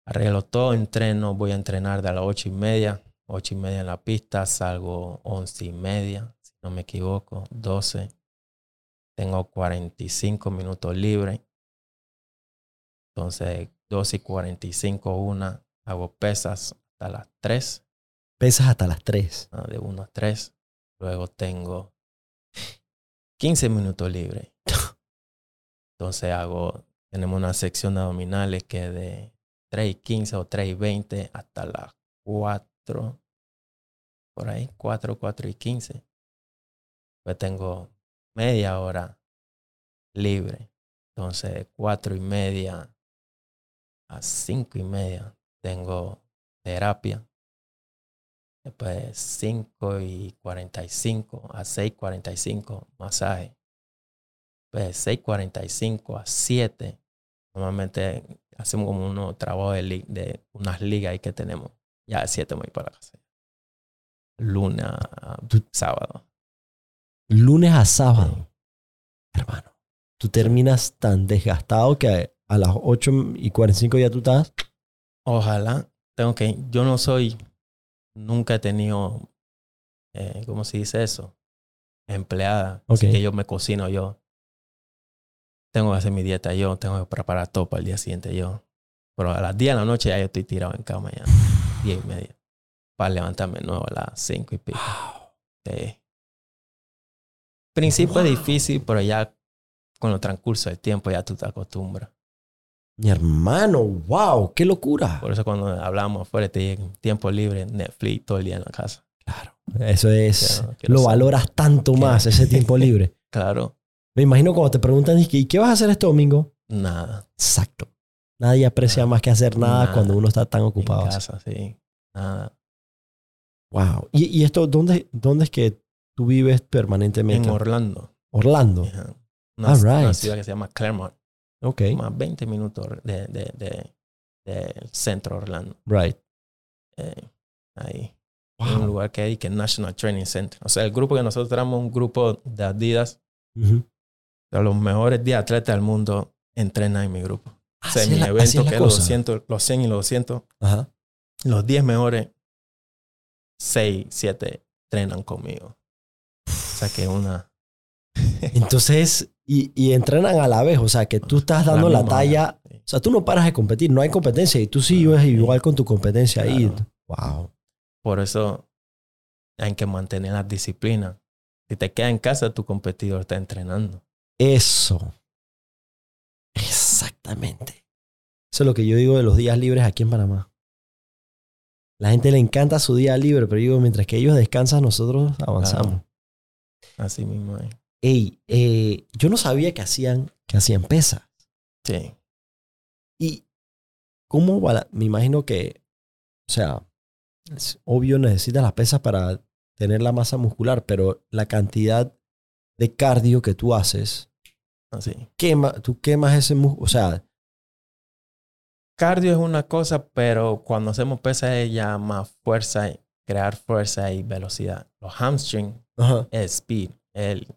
Arreglo todo, entreno, voy a entrenar de las ocho y media. Ocho y media en la pista, salgo once y media, si no me equivoco, 12. Tengo 45 minutos libres. Entonces, 12 y 45, una, hago pesas hasta las 3.
Pesas hasta las 3.
Ah, de 1 a 3. Luego tengo 15 minutos libres. Entonces hago, tenemos una sección de abdominales que de 3 y 15 o 3 y 20 hasta las 4, por ahí, 4, 4 y 15. Pues tengo media hora libre. Entonces, 4 y media a 5 y media tengo terapia. Después 5 y 45 a 6 y 45 masaje. Pues 6.45 a 7. Normalmente hacemos como unos trabajos de, de unas ligas ahí que tenemos. Ya a 7 me voy para la casa. Lunes a sábado.
Lunes a sábado. Hermano, tú terminas tan desgastado que a las 8 y 45 ya tú estás.
Ojalá. Tengo que. Yo no soy. Nunca he tenido. Eh, ¿Cómo se dice eso? Empleada. Así
Ok.
que yo me cocino yo. Tengo que hacer mi dieta yo. Tengo que preparar todo para el día siguiente yo. Pero a las 10 de la noche ya yo estoy tirado en cama ya. 10 y media. Para levantarme de nuevo a las 5 y pico. Sí. Principio
Wow.
es difícil, pero ya con el transcurso del tiempo ya tú te acostumbras.
Mi hermano, wow, qué locura.
Por eso cuando hablamos afuera te tiempo libre, Netflix todo el día en la casa.
Claro. Eso es. Lo
saber.
valoras tanto más ese tiempo libre.
Claro,
Me imagino cuando te preguntan, ¿y qué- ¿y qué vas a hacer este domingo?
nada.
Exacto. Nadie aprecia
Nada.
más que hacer nada,
Nada.
cuando uno está tan ocupado.
En casa, sí. Nada.
Wow. ¿Y, y esto, ¿dónde, ¿dónde es que tú vives permanentemente?
En Orlando.
Orlando.
Una,
All
una
right.
ciudad que se llama Claremont.
Ok.
Más 20 minutos de, de, de, del centro de Orlando.
Right.
Eh, ahí. En un
Wow.
lugar que hay que es National Training Center. O sea, el grupo que nosotros tenemos un grupo de Adidas.
Ujú.
De los mejores 10 atletas del mundo entrenan en mi grupo. O sea,
Así
en mi
la-
evento que es los
cosa.
200, los 100 y los 200,
Ajá.
los 10 mejores, 6, 7 entrenan conmigo. O sea que una...
Entonces, y, y entrenan a la vez, o sea, que tú estás dando la,
misma
talla.
Sí.
O sea, tú no paras de competir, no hay competencia y tú sigues
sí.
igual con tu competencia ahí. Wow.
Por eso hay que mantener la disciplina. Si te quedas en casa, tu competidor está entrenando.
Eso. Exactamente. Eso es lo que yo digo de los días libres aquí en Panamá. La gente le encanta su día libre, pero yo digo, mientras que ellos descansan, nosotros avanzamos.
Así mismo es.
Ey, eh, yo no sabía que hacían, que hacían pesas.
Sí.
Y cómo me imagino que, o sea, es obvio necesitas las pesas para tener la masa muscular, pero la cantidad de cardio que tú haces,
Así.
quema, tú quemas ese músculo, o sea,
Cardio es una cosa, pero cuando hacemos pesas es ya más fuerza, crear fuerza y velocidad. Los hamstring
ajá,
es speed, es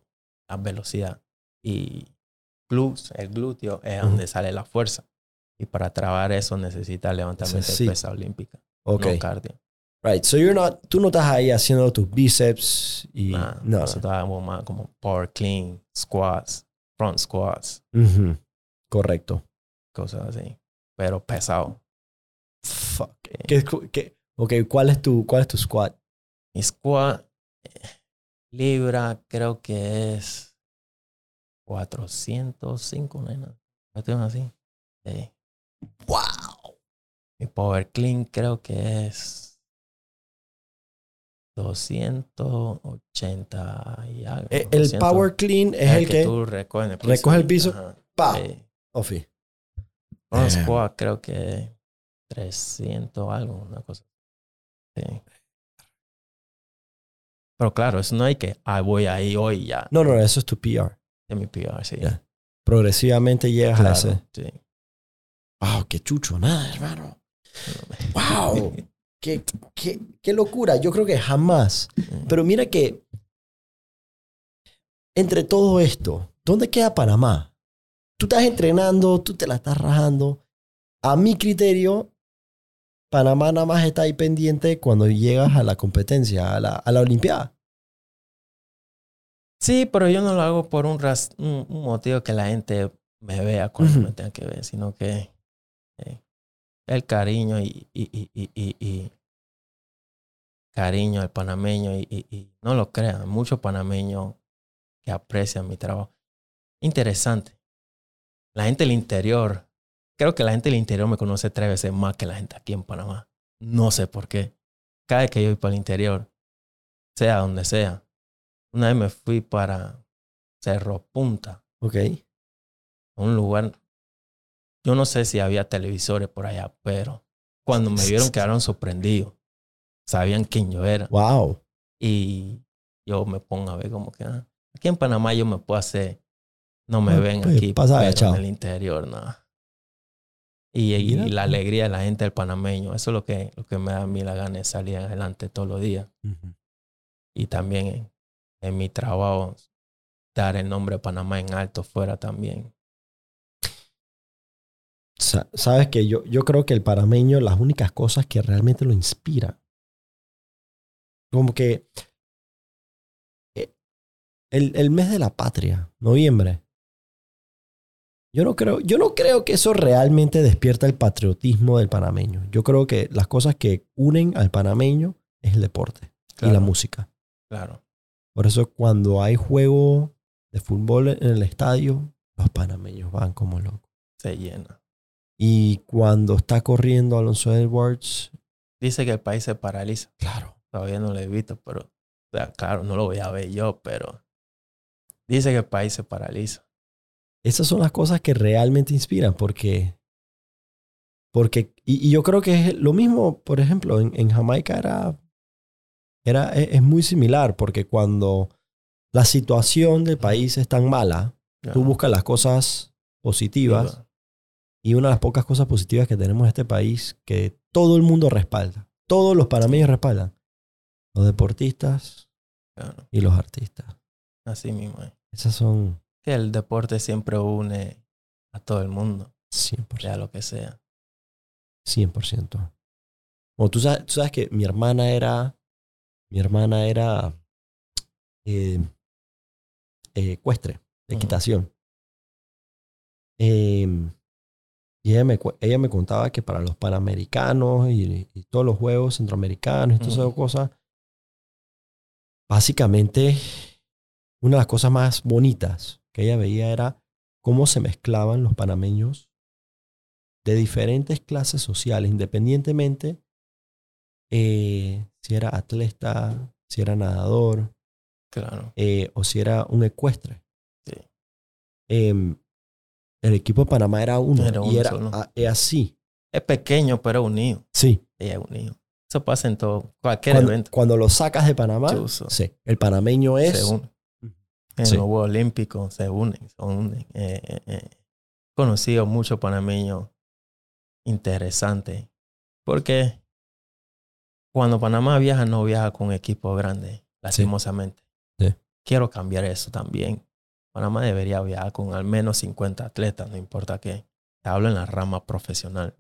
la velocidad. Y glutes, el glúteo es donde sale la fuerza. Y para trabajar eso necesitas levantamiento
sí.
de pesa olímpica,
ok.
no cardio.
Right, so you're not, tú no estás ahí haciendo tus bíceps y
Nah,
no.
Nosotros más como power clean, squats, front squats,
Correcto.
cosas así. Pero pesado.
Fuck.
Eh,
¿Qué, qué, ok, ¿cuál es tu, cuál es tu squat?
Mi squat eh, libra creo que es 405, nena. Cuestión así. Sí.
Wow.
Mi power clean creo que es 280 y algo.
Eh, El
200.
power clean es el que,
tú recoges el piso.
recoge el piso.
Ajá,
pa,
sí.
Ofi.
Squat creo que 300 algo, una cosa. Sí. Pero claro, eso no hay que, ah, voy ahí hoy ya.
No, no, eso es tu PR.
De mi PR, sí.
Ya. Progresivamente llegas a ese.
sí.
Wow, qué chucho, nada, hermano. Wow. qué, qué, qué locura. Yo creo que jamás. Pero mira que entre todo esto, ¿dónde queda Panamá? Tú estás entrenando, tú te la estás rajando. A mi criterio, Panamá nada más está ahí pendiente cuando llegas a la competencia, a la, a la Olimpiada.
Sí, pero yo no lo hago por un, ras- un, un motivo que la gente me vea cuando
Ujú.
me tenga que ver, sino que eh, el cariño y, y, y, y, cariño al panameño y no lo crean, muchos panameños que aprecian mi trabajo. Interesante. La gente del interior, creo que la gente del interior me conoce tres veces más que la gente aquí en Panamá. No sé por qué. Cada vez que yo voy para el interior, sea donde sea, una vez me fui para Cerro Punta,
Ok.
un lugar. Yo no sé si había televisores por allá, pero cuando me vieron quedaron sorprendidos. Sabían quién yo era.
Wow.
Y yo me pongo a ver como que ah, aquí en Panamá yo me puedo hacer. No me
Ah,
ven
pues,
aquí,
pasa
pero
agachado.
en el interior, no. Y, la alegría de la gente del panameño, eso es lo que, lo que me da a mí la gana de salir adelante todos los días. Y también en, mi trabajo dar el nombre de Panamá en alto fuera también.
Sa- Sabes que yo, yo creo que el panameño, las únicas cosas que realmente lo inspiran, como que eh, el, el mes de la patria, noviembre, yo no, creo, yo no creo que eso realmente despierta el patriotismo del panameño. Yo creo que las cosas que unen al panameño es el deporte y la música.
Claro.
Por eso cuando hay juego de fútbol en el estadio, los panameños van como locos.
Se llena.
Y cuando está corriendo Alonso Edwards,
Dice que el país se paraliza.
claro.
Todavía no lo he visto, pero, o sea, claro, no lo voy a ver yo, pero dice que el país se paraliza.
Esas son las cosas que realmente inspiran porque... porque y, y yo creo que es lo mismo, por ejemplo, en, en Jamaica era, era... e, es, es muy similar porque cuando la situación del país es tan mala, tú buscas las cosas positivas y una de las pocas cosas positivas que tenemos en este país que todo el mundo respalda. Todos los panameños respaldan. Los deportistas y los artistas.
así mismo. es.
Esas son
Que el deporte siempre une a todo el mundo,
100%.
sea lo que sea.
100%. Bueno, tú sabes, tú sabes que mi hermana era, mi hermana era eh, eh, ecuestre, de equitación. Eh, y ella me, ella me contaba que para los panamericanos y, y todos los juegos centroamericanos y todas esas cosas, básicamente una de las cosas más bonitas que ella veía era cómo se mezclaban los panameños de diferentes clases sociales, independientemente eh, si era atleta, si era nadador,
Claro.
eh, o si era un ecuestre.
Sí.
Em, el equipo de Panamá era uno.
Era
y era a- así.
Es pequeño, pero unido.
Sí.
Es unido. Eso pasa en todo, cualquier
Cuando,
evento.
cuando lo sacas de Panamá, sí. El panameño es.
se.
Ujú.
En
Sí.
los Juegos Olímpicos se unen. Eh, eh, eh. Conocido muchos panameños interesantes. Porque cuando Panamá viaja, no viaja con equipos grandes, lastimosamente.
Sí.
Quiero cambiar eso también. Panamá debería viajar con al menos 50 atletas, no importa qué. Te hablo en la rama profesional.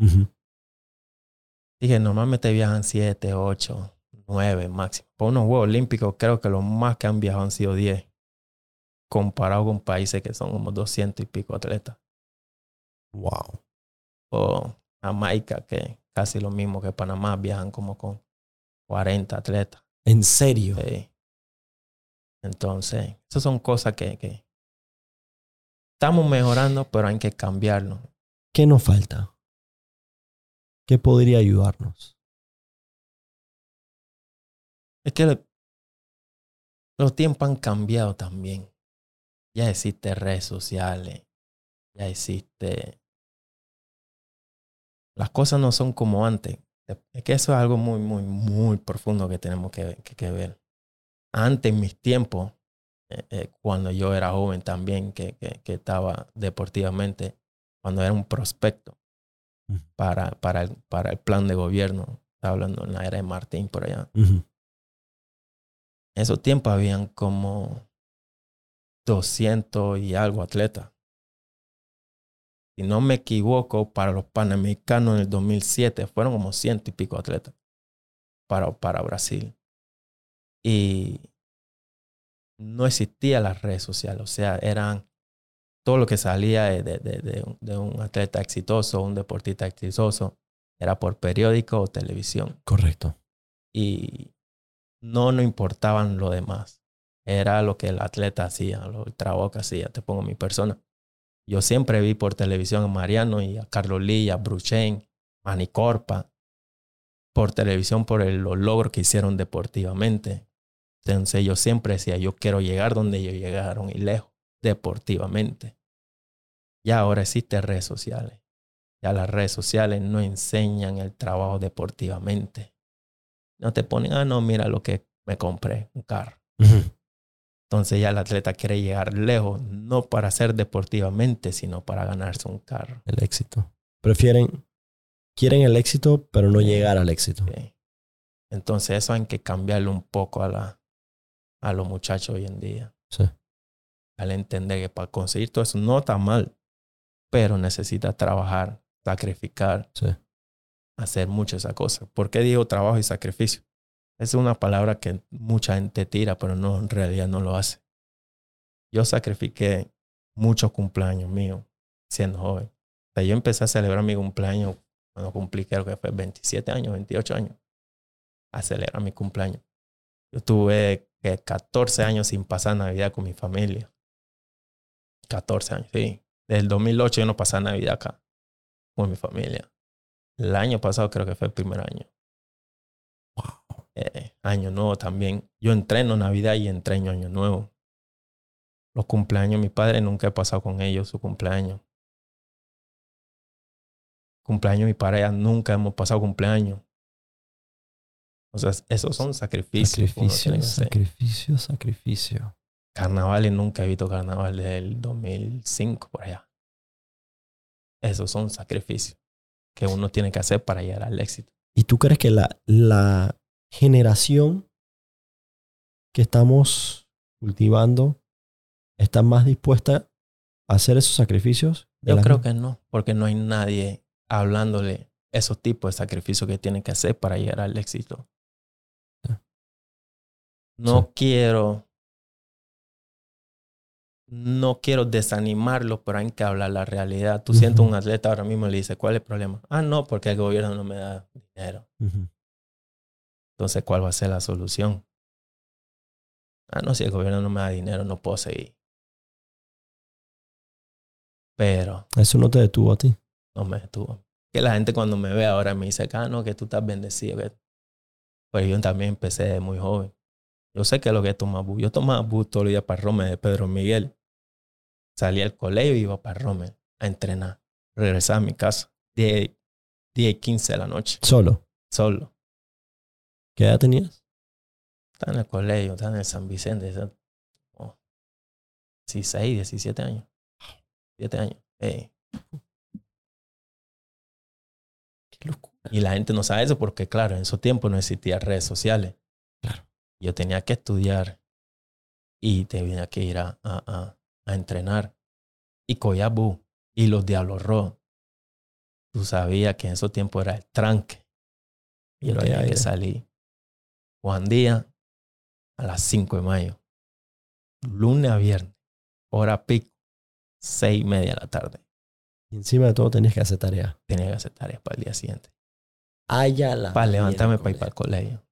Dije, normalmente viajan 7, 8, 9 máximo. Por unos Juegos Olímpicos, creo que los más que han viajado han sido 10. Comparado con países que son como 200 y pico atletas.
Wow.
O Jamaica, que casi lo mismo que Panamá, viajan como con 40 atletas.
En serio.
Sí. Entonces, esas son cosas que, que estamos mejorando, pero hay que cambiarlo.
¿Qué nos falta? ¿Qué podría ayudarnos?
Es que lo- los tiempos han cambiado también. Ya existen redes sociales, ya existe... Las cosas no son como antes. Es que eso es algo muy, muy, muy profundo que tenemos que, que- que ver. Antes, en mis tiempos, eh, eh, cuando yo era joven también, que, que, estaba deportivamente, cuando era un prospecto para, para, el, para el plan de gobierno, estaba hablando en la era de Martín por allá. En esos tiempos habían como 200 y algo atletas. Si no me equivoco, para los Panamericanos en el 2007 fueron como ciento y pico atletas para, para Brasil. Y no existía las redes sociales, o sea, eran todo lo que salía de, de un atleta exitoso, un deportista exitoso, era por periódico o televisión
Correcto.
y no nos importaban lo demás. Era lo que el atleta hacía, lo, el trabajo que hacía. Te pongo mi persona. Yo siempre vi por televisión a Mariano y a Carlos Lee, a Bruchen, a Nicorpa, por televisión por el- los logros que hicieron deportivamente. Entonces yo siempre decía, yo quiero llegar donde ellos llegaron y lejos, deportivamente. Ya ahora existen redes sociales. Ya las redes sociales no enseñan el trabajo deportivamente. No te ponen, ah, no, mira lo que me compré, un carro. Entonces ya el atleta quiere llegar lejos, no para hacer deportivamente, sino para ganarse un carro.
El éxito. Prefieren, quieren el éxito, pero no llegar al éxito.
¿ok? Entonces eso hay que cambiarlo un poco a, la, a los muchachos hoy en día.
Sí.
Al entender que para conseguir todo eso no está mal, pero necesita trabajar, sacrificar,
Sí.
hacer mucho esa cosa. ¿Por qué digo trabajo y sacrificio? Es una palabra que mucha gente tira, pero no, en realidad no lo hace. Yo sacrifiqué muchos cumpleaños míos siendo joven. Yo empecé a celebrar mi cumpleaños cuando cumplí, creo que fue 27 años, 28 años. A celebrar mi cumpleaños. Yo tuve que 14 años sin pasar Navidad con mi familia. 14 años, sí. Desde el 2008 yo no pasaba Navidad acá con mi familia. El año pasado creo que fue el primer año. Eh, año nuevo también. Yo entreno Navidad y entreno Año Nuevo. Los cumpleaños, mi padre nunca he pasado con ellos su cumpleaños. Cumpleaños, mi pareja nunca hemos pasado cumpleaños. O sea, esos son sacrificios. uno
Sacrificio, sacrificio, sacrificio.
Carnavales nunca he visto carnaval desde el 2005 por allá. Esos son sacrificios que uno tiene que hacer para llegar al éxito.
¿Y tú crees que la, la generación que estamos cultivando está más dispuesta a hacer esos sacrificios?
Yo creo que no, porque no hay nadie hablándole esos tipos de sacrificios que tienen que hacer para llegar al éxito.
Sí.
No
Sí.
quiero, no quiero desanimarlo, pero hay que hablar la realidad. Tú sientes un atleta ahora mismo y le dices, ¿cuál es el problema? Ah, no, porque el gobierno no me da dinero. Entonces, ¿cuál va a ser la solución? Ah, no, si el gobierno no me da dinero, no puedo seguir. Pero
Eso no te detuvo a ti.
no me detuvo. Que la gente cuando me ve ahora me dice, ah, no, que tú estás bendecido. que-". Pues yo también empecé de muy joven. Yo sé que es lo que es tomar bus. Yo tomaba bus todos los días para Rommel de Pedro Miguel. Salía al colegio y iba para Rommel a entrenar. Regresaba a mi casa. 10, 10 y 15 de la noche.
Solo.
Solo.
¿Qué edad tenías?
Estaba en el colegio, estaba en el San Vicente. estaba- oh, 16, 17 años. 7 años.
Qué locura.
Y la gente no sabe eso porque, claro, en esos tiempos no existían redes sociales.
Claro.
Yo tenía que estudiar y tenía que ir a, a, a, a entrenar. Y Coyabú y los Diablos Rojos. Tú sabías que en esos tiempos era el tranque. Y yo
No
tenía que salir Juan Día a las 5 de mayo. Lunes a viernes. Hora pico. Seis y media de la tarde.
Y encima de todo tenías que hacer tarea.
Tenía que hacer tareas para el día siguiente.
Allá la.
para levantarme para ir para el colegio.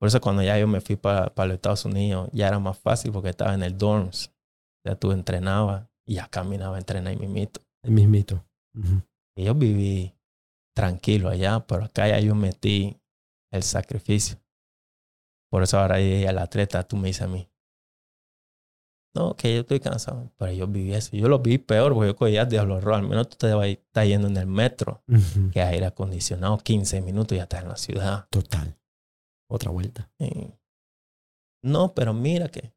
Por eso cuando ya yo me fui para, para los Estados Unidos, ya era más fácil porque estaba en el dorms. Ya tú entrenabas y ya caminaba a entrenar y mimito.
El mismito. Ujú.
Y yo viví tranquilo allá, pero acá ya yo metí el sacrificio. Por eso ahora llegué al atleta, tú me dices a mí. No, que yo estoy cansado. Pero yo viví eso. Yo lo vi peor porque yo cogía Diablo Rojo. Al menos tú te vas estar yendo en el metro,
Ujú.
que aire acondicionado, 15 minutos y ya estás en la ciudad.
Total. Otra vuelta.
No, pero mira que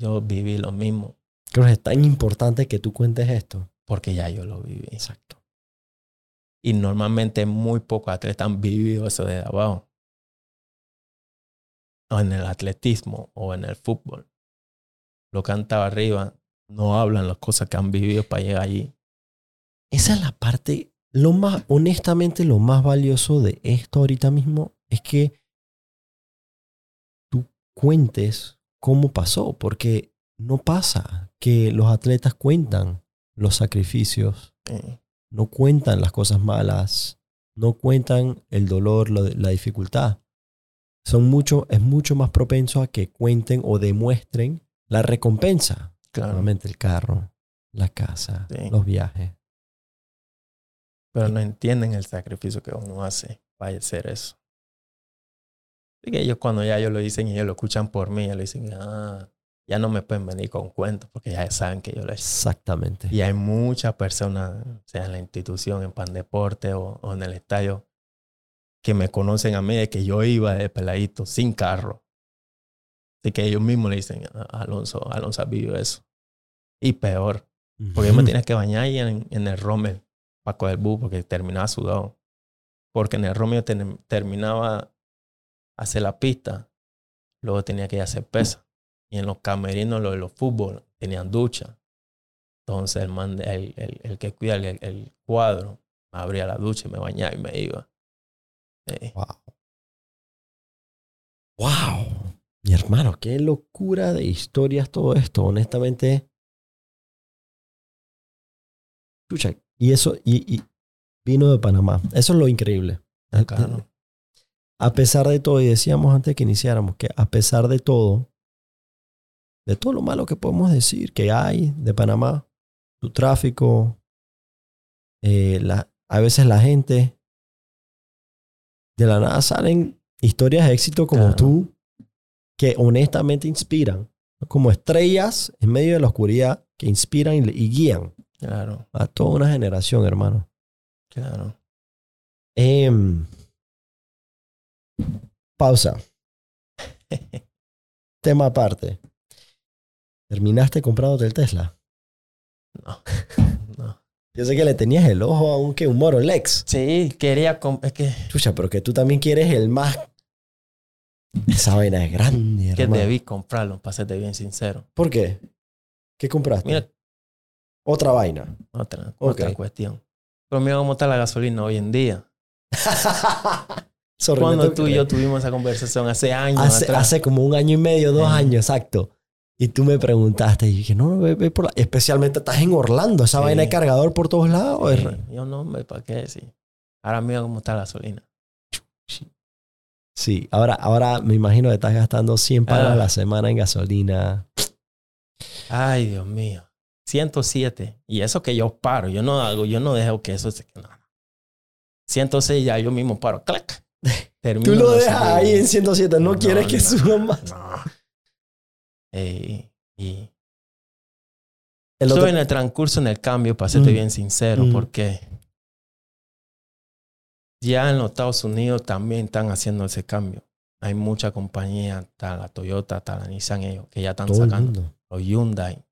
yo viví lo mismo
Creo que es tan importante que tú cuentes esto.
porque ya yo lo viví.
Exacto.
Y normalmente muy pocos atletas han vivido eso de abajo. O en el atletismo o en el fútbol. Lo que han arriba no hablan las cosas que han vivido para llegar allí.
Esa es la parte, lo más, honestamente, lo más valioso de esto ahorita mismo es que tú cuentes cómo pasó, porque no pasa que los atletas cuentan los sacrificios, no cuentan las cosas malas, no cuentan el dolor, lo- la dificultad. Son mucho, es mucho más propenso a que cuenten o demuestren la recompensa.
claro.
Nuevamente el carro, la casa,
Sí.
los viajes.
Pero no entienden el sacrificio que uno hace para hacer eso. Así que ellos cuando ya ellos lo dicen y ellos lo escuchan por mí, ellos dicen, ah, ya no me pueden venir con cuentos porque ya saben que yo lo he hecho.
Exactamente.
Y hay muchas personas, sea en la institución, en Pan Deporte o, o en el estadio, que me conocen a mí de que yo iba de peladito sin carro. Así que ellos mismos le dicen, "Ah, Alonso, Alonso ha vivido eso. Y peor, porque yo me tenía que bañar ahí en, en el Rommel para coger el bus porque terminaba sudado. Porque en el Rommel ten- terminaba hacer la pista, luego tenía que ir a hacer pesa. Y en los camerinos, los de los fútbol, tenían ducha. Entonces el, man, el, el, el que cuida el, el cuadro me abría la ducha y me bañaba y me iba. Sí.
Wow. Wow. Mi hermano, qué locura de historias todo esto. Honestamente. Escucha, y eso, y, y vino de Panamá. Eso es lo increíble. A pesar de todo, y decíamos antes que iniciáramos, que a pesar de todo, de todo lo malo que podemos decir que hay de Panamá, su tráfico, eh, la, a veces la gente, de la nada salen historias de éxito como
Claro.
tú, que honestamente inspiran, como estrellas en medio de la oscuridad, que inspiran y, y guían
Claro,
a toda una generación, hermano.
claro.
Em, pausa. Tema aparte. ¿Terminaste comprándote el Tesla?
No, no.
Yo sé que le tenías el ojo a un, que un Moro Lex.
Sí, quería... Es que,
Chucha, pero que tú también quieres el más... Esa vaina es grande,
que
hermano.
debí comprarlo, para serte bien sincero.
¿Por qué? ¿Qué compraste?
Mira,
Otra vaina.
otra, otra cuestión. Pero mira cómo está la gasolina hoy en día.
Sorry,
Cuando tú y yo tuvimos esa conversación hace años
hace,
atrás.
hace como un año y medio, dos años, exacto. Y tú me preguntaste y dije, no, no, ve, ve por la... Especialmente estás en Orlando, esa
Sí.
vaina de cargador por todos lados.
Sí, yo no, hombre, ¿para qué? Sí. Ahora mira cómo está la gasolina.
Sí, ahora, ahora me imagino que estás gastando 100 palos
Ah.
a la semana en gasolina.
Ay, Dios mío. 107. Y eso que yo paro. Yo no hago, yo no dejo que eso se... No, no. 106 ya yo mismo paro. ¡Clac! termino
Tú lo
de
dejas ahí en 107, no,
No,
quieres que suba más.
No. Eh, y
El
estoy
otro-
en el transcurso, en el cambio, para serte
Mm.
bien sincero,
Mm.
porque ya en los Estados Unidos también están haciendo ese cambio. Hay mucha compañía, está la Toyota, está la Nissan, ellos, que ya están
todo
sacando. Los Hyundai.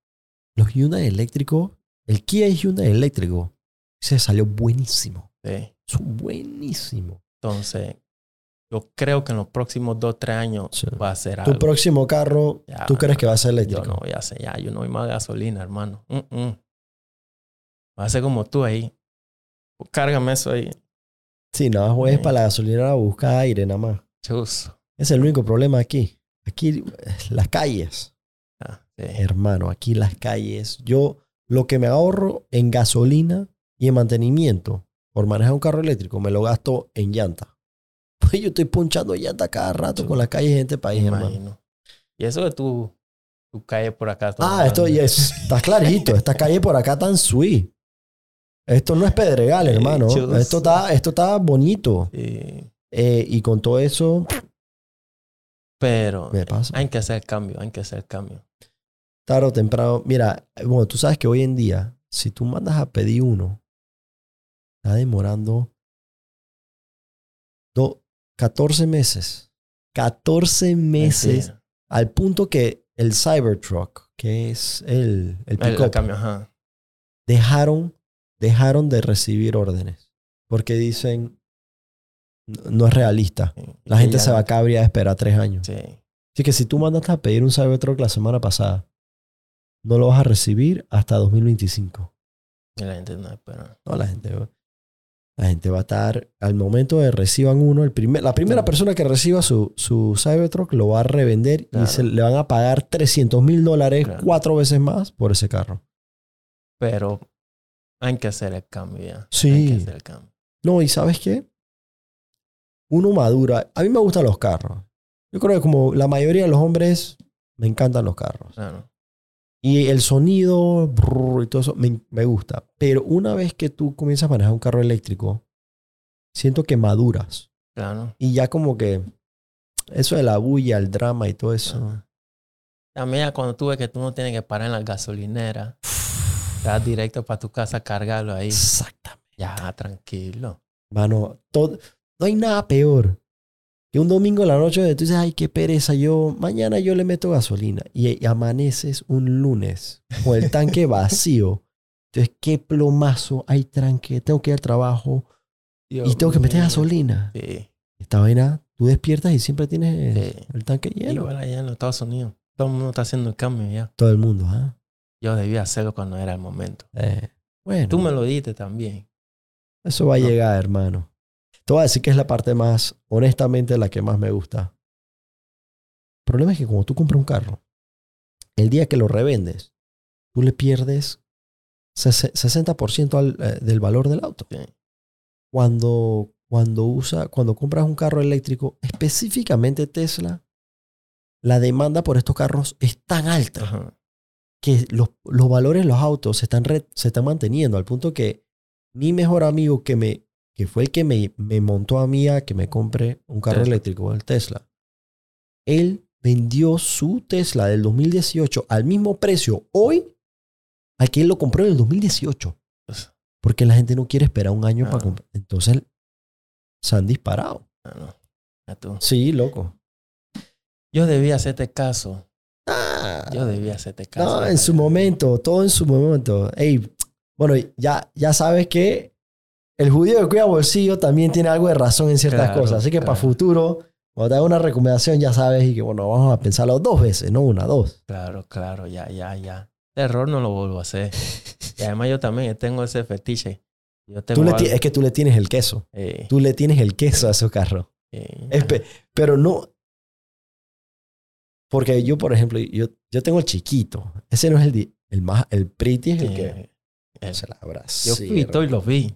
Los Hyundai eléctricos, el Kia Hyundai eléctrico, se salió buenísimo.
sí.
Son buenísimo.
Entonces, yo creo que en los próximos dos, tres años
Sí.
va a ser
Tu
algo.
próximo carro,
Ya,
¿tú crees que va a ser
Yo
eléctrico?
no voy a hacer, ya, yo no voy más gasolina, hermano. Mm, mm. Va a ser como tú ahí. Cárgame eso ahí.
Sí, nada más es
Sí.
para la gasolinera a buscar aire nada más.
Chus.
Es el único problema aquí. Aquí, eh, las calles.
Ah, sí.
Hermano, aquí las calles. Yo lo que me ahorro en gasolina y en mantenimiento por manejar un carro eléctrico, me lo gasto en llanta. Pues yo estoy punchando llanta cada rato
Sí.
con las calles de este país,
Me
hermano.
imagino. Y eso que tú, tú caes por acá.
Ah, esto está clarito. Esta calle por acá tan sweet. Esto no es pedregal, hermano. Esto está, esto está bonito.
Sí.
Eh, y con todo eso,
Pero
me pasa.
hay que hacer cambio, hay que hacer cambio.
Tarde o temprano. Mira, bueno, tú sabes que hoy en día, si tú mandas a pedir uno, está demorando do- 14 meses. 14 meses.
Sí.
Al punto que el Cybertruck, que es el, el
El,
pick-up,
el cambio, ajá.
dejaron, dejaron de recibir órdenes. Porque dicen, "No- no es realista.
Sí.
La gente se va a cabrear a esperar tres años.
Sí.
Así que si tú mandaste a pedir un Cybertruck la semana pasada, no lo vas a recibir hasta 2025.
Y la gente no espera.
No, la gente, la gente va a estar, al momento de reciban uno, el primer, la primera
Claro.
persona que reciba su, su Cybertruck lo va a revender
Claro.
y se, le van a pagar 300 mil dólares,
Claro.
cuatro veces más por ese carro.
Pero hay que hacer el cambio ya.
Sí.
Hay que hacer el cambio.
No, y ¿sabes qué? Uno madura. A mí me gustan los carros. Yo creo que como la mayoría de los hombres, me encantan los carros.
Claro.
Y el sonido brrr, y todo eso me, me gusta. Pero una vez que tú comienzas a manejar un carro eléctrico, siento que maduras.
Claro.
Y ya como que eso de la bulla, el drama y todo eso.
Ajá. También cuando tú ves que tú no tienes que parar en la gasolinera, te vas directo para tu casa a cargarlo ahí.
Exactamente.
Ya, tranquilo.
Mano, todo, no hay nada peor que un domingo en la noche tú dices, ay, qué pereza, yo mañana yo le meto gasolina y, y amaneces un lunes con el tanque vacío. Entonces, qué plomazo, hay tranque, tengo que ir al trabajo y tengo que meter
mío.
gasolina.
Sí.
Esta vaina, tú despiertas y siempre tienes
Sí.
el tanque lleno.
Igual allá en los Estados Unidos. Todo el mundo está haciendo el cambio ya.
Todo el mundo, ¿ah?
Yo debía hacerlo cuando era el momento.
Eh, bueno,
Tú me lo diste también.
eso va a llegar, hermano. Te voy a decir que es la parte más, honestamente, la que más me gusta. El problema es que cuando tú compras un carro, el día que lo revendes, tú le pierdes sese- 60% al, eh, del valor del auto. Cuando, cuando, usa, cuando compras un carro eléctrico, específicamente Tesla, la demanda por estos carros es tan alta
Ajá.
que los, los valores de los autos se están, re- se están manteniendo al punto que mi mejor amigo que me que fue el que me, me montó a mí a que me compre un carro
Tesla.
eléctrico, el Tesla, él vendió su Tesla del 2018 al mismo precio hoy al que él lo compró en el 2018.
Pues,
Porque la gente no quiere esperar un año para
Ah.
comprar. Entonces se han disparado.
ah, no. Ya tú.
Sí, loco.
Yo debía hacerte caso.
Ah,
Yo debía hacerte caso.
No, en su momento, todo en su momento. Ey, bueno, ya, ya sabes que el judío que cuida bolsillo también tiene algo de razón en ciertas
Claro,
cosas. Así que para
claro.
futuro, cuando te haga una recomendación, ya sabes y que bueno, vamos a pensarlo dos veces, no una, dos.
Claro, claro, ya, ya, ya. Error no lo vuelvo a hacer. Y además yo también tengo ese fetiche. Yo tengo
Tú le es que tú le tienes el queso.
Eh,
Tú le tienes el queso a su carro.
eh,
pero no. Porque yo, por ejemplo, yo, yo tengo el chiquito. Ese no es el, el más, el pretty es el que
eh,
se la
yo fui y todo y lo vi.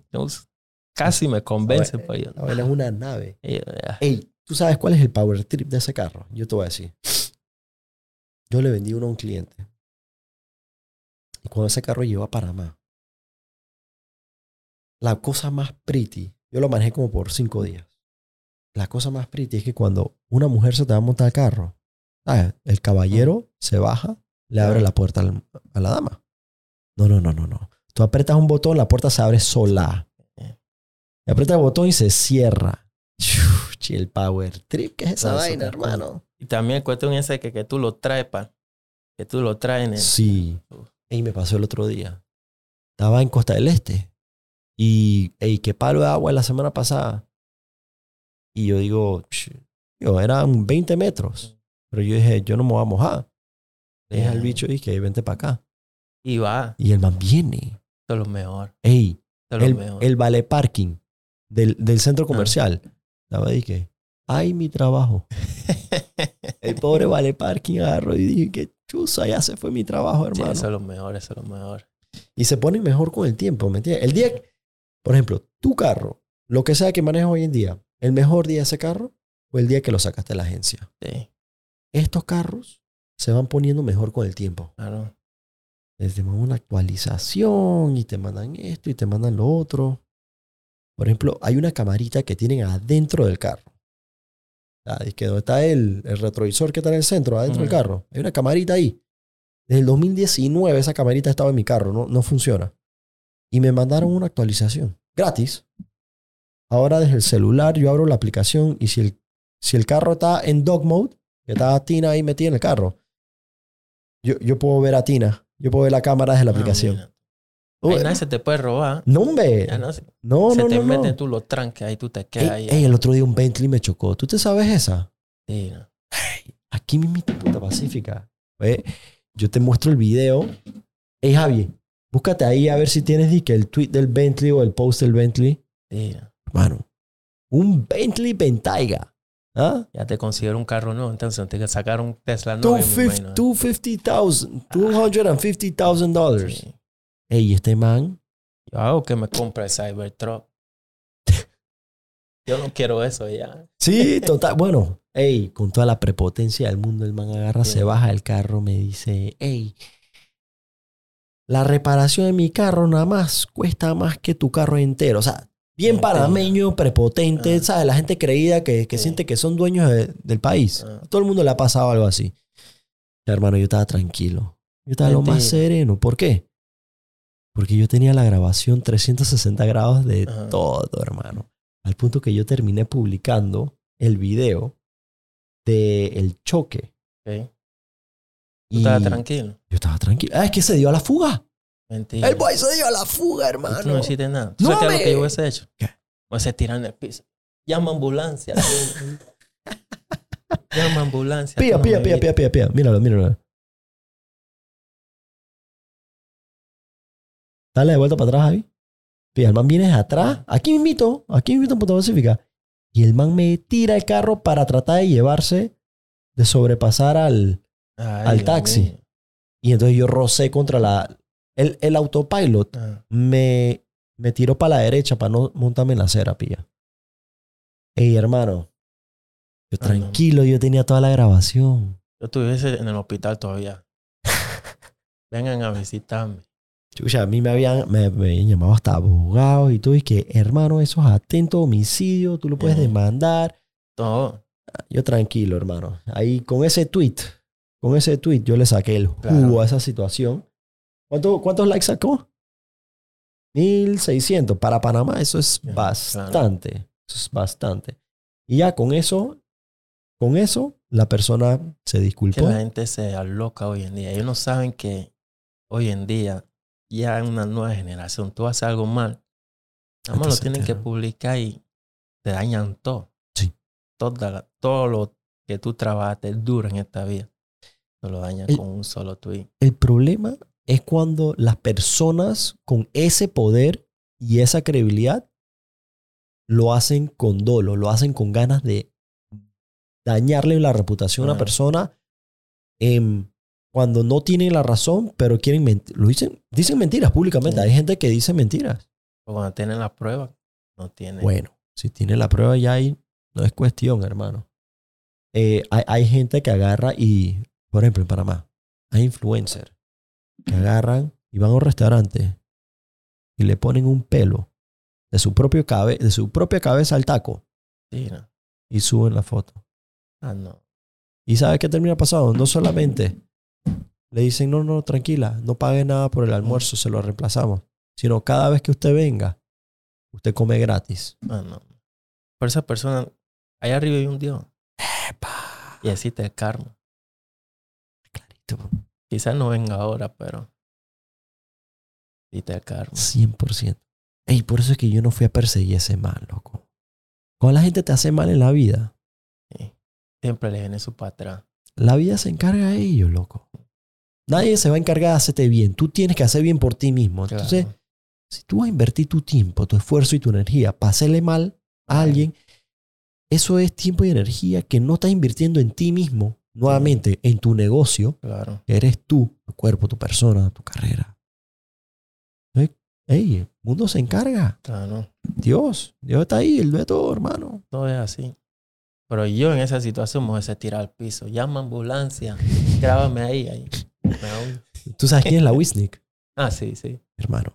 Casi me convence. Pues yo,
La vaina es una nave.
eh,
Ey, ¿tú sabes cuál es el power trip de ese carro? Yo te voy a decir. Yo le vendí uno a un cliente. Y cuando ese carro llegó a Panamá, la cosa más pretty, yo lo manejé como por cinco días. la cosa más pretty es que cuando una mujer se te va a montar al carro, ¿sabes? el caballero se baja, le abre la puerta al- a la dama. No, no, no, no, no. Tú aprietas un botón, la puerta se abre sola. Y aprietas el botón y se cierra. El power trip, ¿qué es esa
eso
vaina, hermano?
Y también el cuestión ese que, que tú lo traes, pa. Que tú lo traes en el...
Sí. Y me pasó el otro día. Estaba en Costa del Este. Y, ey, qué palo de agua la semana pasada. Y yo digo, "Ch, yo, eran 20 metros. Pero yo dije, yo no me voy a mojar. Le dije al bicho, y que vente para acá.
Y va.
Y el man viene.
Esto es lo mejor.
Ey,
Esto es lo
el,
mejor.
el vale parking del, del centro comercial. Estaba ahí que, ay, mi trabajo. El pobre vale parking agarró y dije, que chuza, ya se fue mi trabajo,
Sí,
hermano.
eso es lo mejor, eso es lo mejor.
y se ponen mejor con el tiempo, ¿me entiendes? El día, por ejemplo, tu carro, lo que sea que manejas hoy en día, el mejor día de ese carro fue el día que lo sacaste de la agencia.
Sí,
Estos carros se van poniendo mejor con el tiempo.
claro.
Les mandan una actualización y te mandan esto y te mandan lo otro. Por ejemplo, hay una camarita que tienen adentro del carro. Ah, es que donde está el, el retrovisor que está en el centro, adentro del carro. Hay una camarita ahí. Desde el 2019 esa camarita estaba en mi carro, no, no funciona. Y me mandaron una actualización. Gratis. Ahora desde el celular yo abro la aplicación y si el, si el carro está en dog mode, que está Tina ahí metida en el carro, yo, yo puedo ver a Tina. Yo puedo ver la cámara desde la
Ah,
aplicación.
mira. Ahí nadie se te puede robar.
no, hombre.
Ya no, se
No,
se
no,
te
no,
meten tú los tranques, ahí tú te quedas
Ey,
ahí.
ey, el otro día un Bentley me chocó. ¿Tú te sabes esa?
Sí, no.
Aquí mismo puta pacífica. Ve, yo te muestro el video. Ey, Javi, búscate ahí a ver si tienes que el tweet del Bentley o el post del Bentley.
Sí, no.
Mano, un Bentley Bentayga. ¿Ah?
Ya te considero un carro nuevo, entonces tienes que sacar un Tesla nuevo. y me imagino.
$250,000 $250,000 dólares.
Sí.
Ey, este man,
Yo hago que me compre el Cybertruck. Yo no quiero eso ya.
Sí, total. Bueno, ey, con toda la prepotencia del mundo, el man agarra,
Sí.
se baja del carro, me dice, ey, la reparación de mi carro nada más cuesta más que tu carro entero. O sea, bien
Mentira.
panameño, prepotente,
Ah.
¿sabes? La gente creída que, que
Sí.
siente que son dueños de- del país.
Ah.
A todo el mundo le ha pasado algo así. Hermano, yo estaba tranquilo. Yo estaba lo más sereno. ¿Por qué? Porque yo tenía la grabación 360 grados de
Ajá.
todo, hermano. Al punto que yo terminé publicando el video del el choque.
Ok. Tú estabas tranquilo.
Yo estaba tranquilo. Ah, es que se dio a la fuga.
Mentira.
El boy se dio a la fuga,
Y
hermano.
tú no hiciste nada. ¿Tú
No,
sabes lo que yo hubiese hecho?
¿Qué?
Hubiese tirado en el piso. Llama ambulancia. Llama ambulancia.
Pía,
no
pía, pía, pía, pía, pía. Míralo, míralo. Dale de vuelta para atrás, Javi. El man viene de atrás. Aquí mismito. Aquí mismito en Punta Pacífica. Y el man me tira el carro para tratar de llevarse, de sobrepasar al...
Ay,
al taxi. Y entonces yo rocé contra la... El, el autopilot
Ah,
me, me tiró para la derecha para no montarme en la acera, pilla. Ey, hermano. Yo
Ah, no.
tranquilo, yo tenía toda la grabación.
Yo estuviese en el hospital todavía. Vengan a visitarme.
Chucha, a mí me habían, me, me habían llamado hasta abogados y todo. Y que, hermano, eso es atento homicidio, tú lo puedes demandar.
Todo.
Yo tranquilo, hermano. Ahí con ese tweet, con ese tweet yo le saqué el jugo
Claro.
a esa situación. ¿Cuánto- ¿Cuántos likes sacó? 1600. Para Panamá eso es bastante. Eso es bastante. Y ya con eso, con eso, la persona se
Que
disculpó.
la gente se aloca hoy en día. Ellos no saben que hoy en día ya en una nueva generación, tú haces algo mal, nada más
Antes
lo tienen que publicar y te dañan todo.
Sí.
Toda la- todo lo que tú trabajaste duro en esta vida, te lo dañan
El-
con un solo tweet.
El problema es cuando las personas con ese poder y esa credibilidad lo hacen con dolo, lo hacen con ganas de dañarle la reputación a una persona em, cuando no tienen la razón, pero quieren mentir. Lo dicen, dicen mentiras públicamente.
Sí.
Hay gente que dice mentiras.
O cuando tienen la prueba, no tienen.
Bueno, si tiene la prueba ya ahí, no es cuestión, hermano. Eh, hay, hay gente que agarra y, por ejemplo, en Panamá, hay influencers que agarran y van a un restaurante y le ponen un pelo de su, propio cabe, de su propia cabeza al taco
Sí, no.
y suben la foto.
Ah, no.
¿Y sabes qué termina pasando? No solamente le dicen, no, no, tranquila, no pague nada por el almuerzo, se lo reemplazamos. Sino cada vez que usted venga, usted come gratis.
Ah, no. Por esa persona, allá arriba hay un Dios.
¡Epa!
Y existe el karma.
Clarito.
Quizás no venga ahora, pero existe el karma.
100%. Ey, por eso es que yo no fui a perseguir ese mal, loco. Cuando la gente te hace mal en la vida,
Sí. Siempre le viene su patrón.
la vida se encarga de ellos, loco. Nadie se va a encargar de hacerte bien. Tú tienes que hacer bien por ti mismo. Entonces, si tú vas a invertir tu tiempo, tu esfuerzo y tu energía para hacerle mal a alguien, eso es tiempo y energía que no estás invirtiendo en ti mismo, nuevamente, en tu negocio,
Claro.
que eres tú, tu cuerpo, tu persona, tu carrera. Ey, el mundo se encarga.
Claro.
Dios, Dios está ahí, Él ve todo, hermano.
Todo es así. Pero yo en esa situación me hubiese tirado al piso. Llama ambulancia. Grábame ahí. ahí.
¿Tú sabes quién es la Wisnik?
Ah, sí, sí.
Hermano.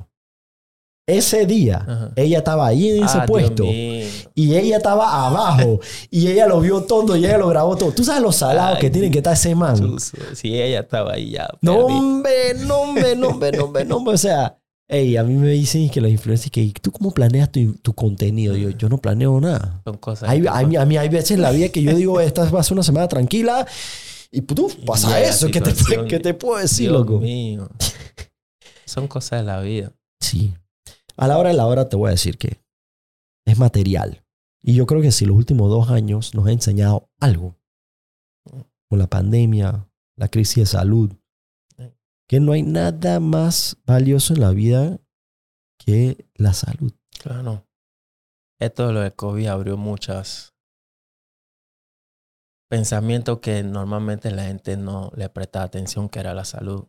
Ese día,
Ajá.
ella estaba ahí en ese
Ah,
puesto. Y ella estaba abajo. y ella lo vio todo y ella lo grabó todo. ¿Tú sabes los salados
Ay,
que tienen que estar ese man?
Chuzo. Si ella estaba ahí ya.
No,
perdí.
hombre, no, hombre, no, hombre, no, hombre, no, hombre. O sea, ey, a mí me dicen que los influencers, que ¿tú cómo planeas tu, tu contenido? Yo, yo no planeo nada.
Son cosas.
Hay, a mí hay veces en la vida que yo digo, esta va a ser una semana tranquila y putuf, pasa
llega
eso. ¿Qué te. ¿Qué te puedo decir,
Dios
loco?
mío. Son cosas de la vida.
Sí. A la hora de la hora te voy a decir que es material. Y yo creo que si los últimos dos años nos ha enseñado algo, con la pandemia, la crisis de salud, que no hay nada más valioso en la vida que la salud.
Claro. Esto de lo de COVID abrió muchas pensamientos que normalmente la gente no le presta atención, que era la salud.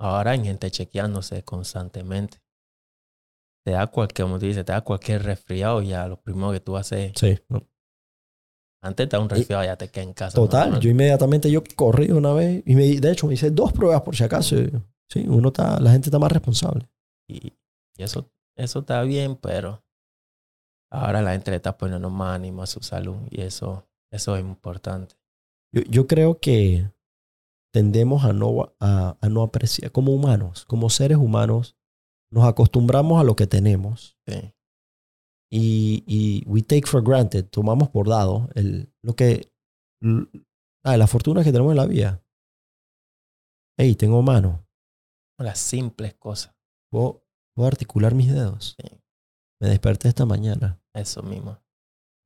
Ahora hay gente chequeándose constantemente. Te da cualquier, como tú dices, te da cualquier resfriado y ya lo primero que tú haces,
Sí.
antes te da un resfriado ya te quedas en casa.
Total. Yo inmediatamente yo corrí una vez y me, de hecho me hice dos pruebas por si acaso. Sí, uno está, la gente está más responsable.
Y, y eso, eso está bien, pero ahora la gente le está poniendo más ánimo a su salud y eso, eso es importante.
Yo, yo creo que tendemos a no, a, a no apreciar, como humanos, como seres humanos, nos acostumbramos a lo que tenemos
Sí.
y, y we take for granted, tomamos por dado el, lo que, ah, la fortuna que tenemos en la vida. Hey, tengo mano,
Las simples cosas.
puedo, puedo articular mis dedos.
Sí.
Me desperté esta mañana.
Eso mismo.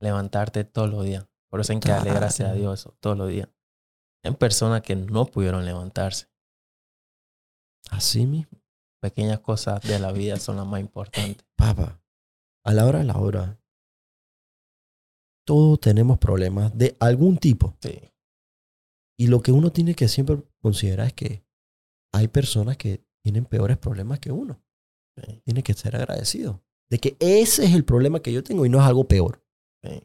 Levantarte todos los días. Por eso hay que darle gracias a. Dios eso, todos los días. Hay personas que no pudieron levantarse.
Así mismo.
Pequeñas cosas de la vida son las más importantes.
Papá, a la hora de la hora, todos tenemos problemas de algún tipo.
Sí.
Y lo que uno tiene que siempre considerar es que hay personas que tienen peores problemas que uno.
Sí.
Tiene que ser agradecido. De que ese es el problema que yo tengo y no es algo peor.
sí.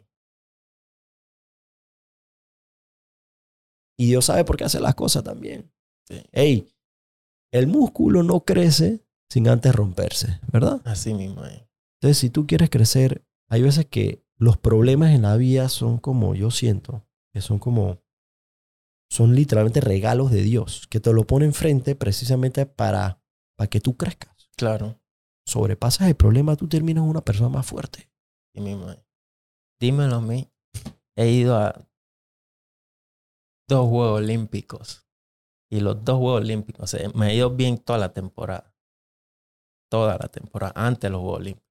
Y Dios sabe por qué hace las cosas también.
Sí.
Ey, el músculo no crece sin antes romperse, ¿verdad?
Así mismo es.
Entonces, si tú quieres crecer, hay veces que los problemas en la vida son como, yo siento, que son como, son literalmente regalos de Dios, que te lo pone enfrente precisamente para, para que tú crezcas.
Claro.
Sobrepasas el problema, tú terminas una persona más fuerte.
Así mismo es. Dímelo a mí. He ido a dos Juegos Olímpicos. Y los dos Juegos Olímpicos, o sea, me ha ido bien toda la temporada. Toda la temporada, antes de los Juegos Olímpicos.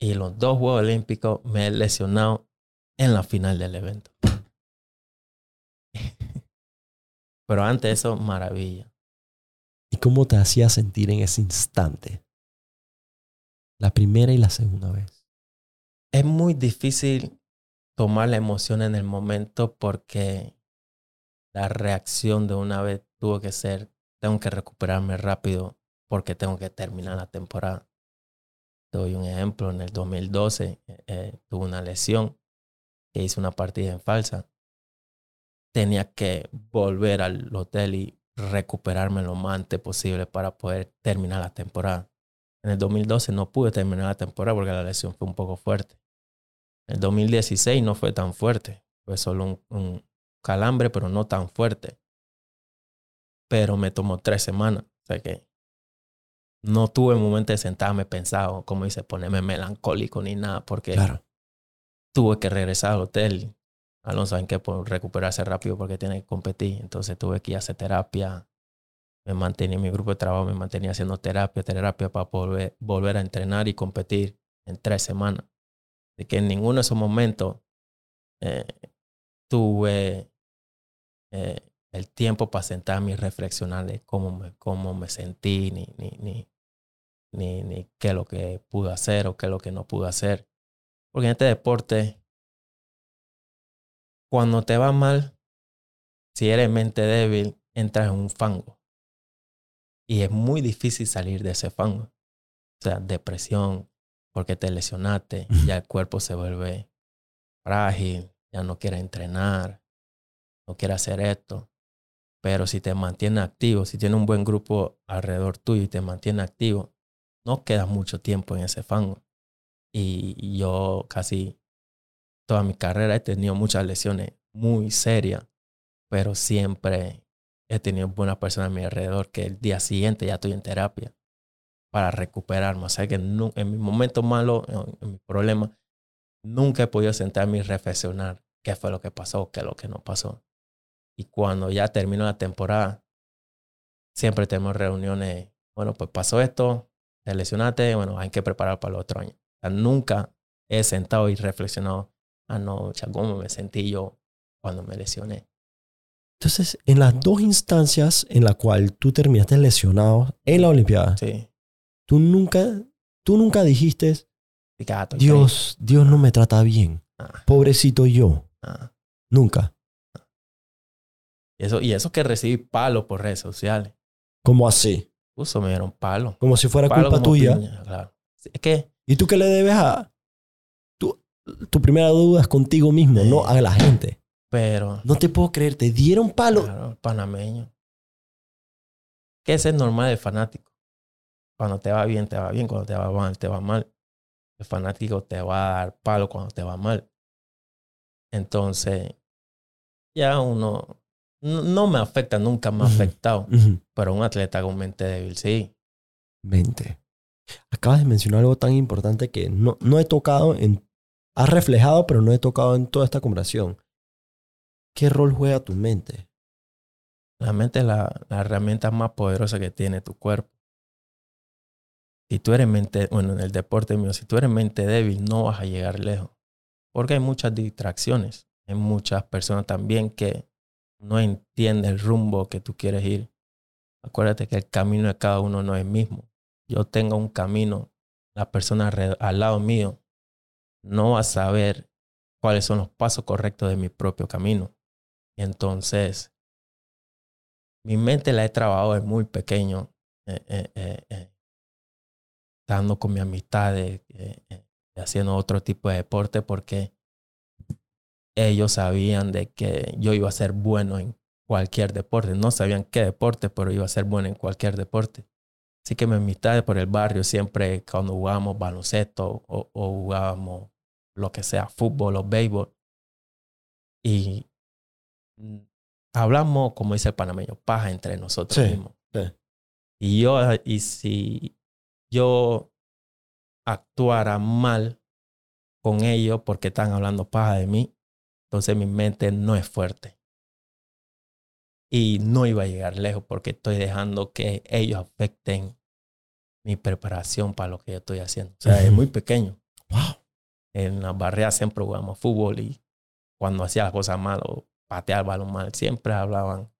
Y los dos Juegos Olímpicos me he lesionado en la final del evento. Pero antes de eso, maravilla.
¿Y cómo te hacía sentir en ese instante? La primera y la segunda vez.
es muy difícil tomar la emoción en el momento porque la reacción de una vez tuvo que ser, tengo que recuperarme rápido porque tengo que terminar la temporada. Te doy un ejemplo, en el 2012 eh, eh, tuve una lesión que hice una partida en falsa. Tenía que volver al hotel y recuperarme lo más antes posible para poder terminar la temporada. En el 2012 no pude terminar la temporada porque la lesión fue un poco fuerte. El 2016 no fue tan fuerte. Fue solo un, un calambre, pero no tan fuerte. Pero me tomó tres semanas. O sea que no tuve momento de sentarme pensado, como dice, ponerme melancólico ni nada, porque
Claro.
tuve que regresar al hotel. Alonso, ¿saben qué? Por recuperarse rápido porque tiene que competir. Entonces tuve que ir a hacer terapia. Me mantenía en mi grupo de trabajo, me mantenía haciendo terapia, terapia para volver, volver a entrenar y competir en tres semanas. De que en ninguno de esos momentos eh, tuve eh, el tiempo para sentarme y reflexionar de cómo me, cómo me sentí, ni, ni, ni, ni, ni qué es lo que pude hacer o qué es lo que no pude hacer. Porque en este deporte, cuando te va mal, si eres mente débil, entras en un fango. Y es muy difícil salir de ese fango. O sea, depresión, porque te lesionaste, ya el cuerpo se vuelve frágil, ya no quiere entrenar, no quiere hacer esto. Pero si te mantiene activo, si tiene un buen grupo alrededor tuyo y te mantiene activo, no quedas mucho tiempo en ese fango. Y yo casi toda mi carrera he tenido muchas lesiones muy serias, pero siempre he tenido buenas personas a mi alrededor que el día siguiente ya estoy en terapia para recuperarme. O sea que en mi momento malo, en, en mi problema, nunca he podido sentarme y reflexionar qué fue lo que pasó, qué es lo que no pasó. Y cuando ya termino la temporada, siempre tenemos reuniones. Bueno, pues pasó esto, te lesionaste, bueno, hay que preparar para el otro año. O sea, nunca he sentado y reflexionado, ah, no, cha, ¿cómo me sentí yo cuando me lesioné?
Entonces, en las dos instancias en la cual tú terminaste lesionado en la Olimpiada,
Sí.
Tú nunca, tú nunca dijiste, Dios, Dios no me trata bien.
Ah,
Pobrecito yo.
ah.
Nunca.
Y eso, y eso que recibí palo por redes sociales.
¿Cómo así?
Puso, me dieron palo.
Como si fuera
Palo
culpa tuya.
piña, claro. Sí, Es que
¿Y tú qué le debes a... Tu, tu primera duda es contigo mismo,
Sí.
no a la gente.
Pero,
No te puedo creer, te dieron palo.
claro, panameño. Que ese es normal del fanático. Cuando te va bien, te va bien. Cuando te va mal, te va mal. El fanático te va a dar palo cuando te va mal. Entonces, ya uno. No, no me afecta, nunca me ha afectado. Pero un atleta con mente débil, sí.
Mente. Acabas de mencionar algo tan importante que no, no he tocado en... Has reflejado, pero no he tocado en toda esta conversación. ¿Qué rol juega tu mente?
La mente es la, la herramienta más poderosa que tiene tu cuerpo. Si tú eres mente, bueno, en el deporte mío, si tú eres mente débil, no vas a llegar lejos. Porque hay muchas distracciones. Hay muchas personas también que no entienden el rumbo que tú quieres ir. Acuérdate que el camino de cada uno no es el mismo. Yo tengo un camino, la persona al lado mío no va a saber cuáles son los pasos correctos de mi propio camino. Entonces, mi mente la he trabajado desde muy pequeño, eh, eh, eh, eh, estando con mi amistad, eh, eh, haciendo otro tipo de deporte, porque ellos sabían de que yo iba a ser bueno en cualquier deporte. No sabían qué deporte, pero iba a ser bueno en cualquier deporte. Así que mi amistad por el barrio siempre cuando jugábamos baloncesto o, o jugábamos lo que sea, fútbol o béisbol. Y hablamos, como dice el panameño, paja entre nosotros
Sí,
mismos.
sí.
Y yo, y si yo actuara mal con ellos porque están hablando paja de mí, entonces mi mente no es fuerte. Y no iba a llegar lejos porque estoy dejando que ellos afecten mi preparación para lo que yo estoy haciendo. O sea, es muy pequeño.
Wow.
En las barreras siempre jugamos fútbol y cuando hacía las cosas mal o pateaba el balón mal, siempre hablaban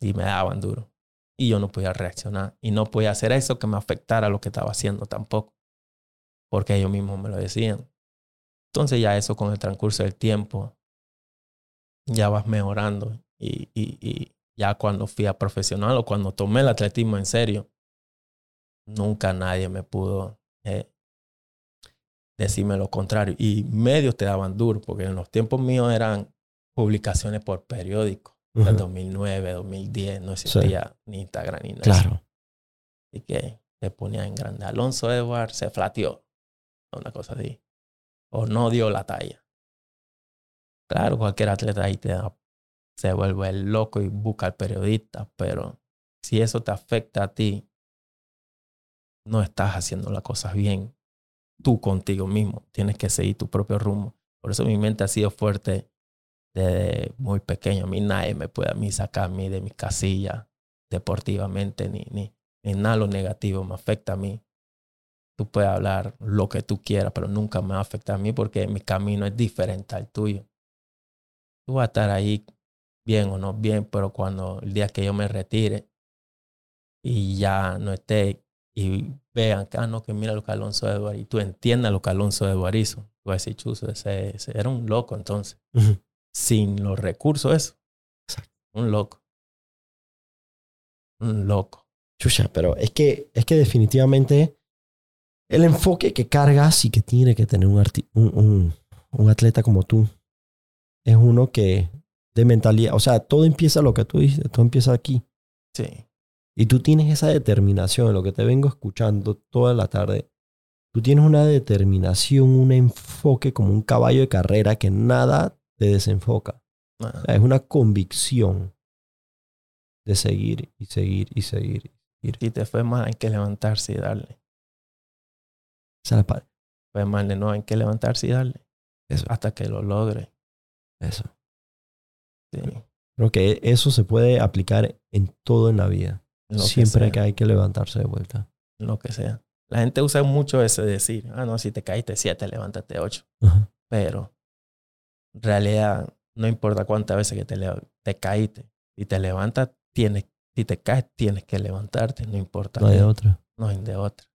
y me daban duro. Y yo no podía reaccionar. Y no podía hacer eso que me afectara lo que estaba haciendo tampoco. Porque ellos mismos me lo decían. Entonces ya eso con el transcurso del tiempo, ya vas mejorando. Y, y, ya cuando fui a profesional o cuando tomé el atletismo en serio, nunca nadie me pudo eh, decirme lo contrario. Y medios te daban duro, porque en los tiempos míos eran publicaciones por periódico. En
Ujú.
2009, 2010, no existía ni Instagram ni nada.
Claro.
Así que te ponía en grande. Alonso Edward se flateó. Una cosa así. o no dio la talla. Claro, cualquier atleta ahí te da- se vuelve loco y busca al periodista, pero si eso te afecta a ti, no estás haciendo las cosas bien tú contigo mismo. Tienes que seguir tu propio rumbo. Por eso mi mente ha sido fuerte desde muy pequeño. A mí nadie me puede a mí sacar a mí de mi casilla deportivamente, ni, ni, ni nada lo negativo me afecta a mí. Tú puedes hablar lo que tú quieras, pero nunca me va a afectar a mí porque mi camino es diferente al tuyo. Tú vas a estar ahí bien o no bien, pero cuando el día que yo me retire y ya no esté y vean que, ah, no, que mira lo que Alonso Eduardo, y tú entiendas lo que Alonso Eduardo hizo, tú vas chuzo, ese, era un loco entonces. Sin los recursos eso.
Exacto.
Un loco. Un loco.
Chucha, pero es que, es que definitivamente el enfoque que cargas y que tiene que tener un, arti- un, un- un atleta como tú es uno que de mentalidad, o sea, todo empieza lo que tú dices, todo empieza aquí.
Sí.
Y tú tienes esa determinación, lo que te vengo escuchando toda la tarde. Tú tienes una determinación, un enfoque como un caballo de carrera que nada te desenfoca.
Ah,
O sea, es una convicción de seguir y seguir y seguir.
Si te fue mal, hay que levantarse y darle.
Esa es la
Fue mal no, hay que levantarse y darle.
Eso.
Hasta que lo logre.
Eso.
Sí.
Creo que eso se puede aplicar en todo en la vida.
Lo
Siempre que hay que levantarse de vuelta.
lo que sea. La gente usa mucho ese decir, ah, no, si te caíste siete, levántate ocho.
Ajá.
Pero en realidad no importa cuántas veces que te, te caíste. Si te levantas, tienes, si te caes, tienes que levantarte, no importa.
No hay
qué.
otra.
no hay de otra.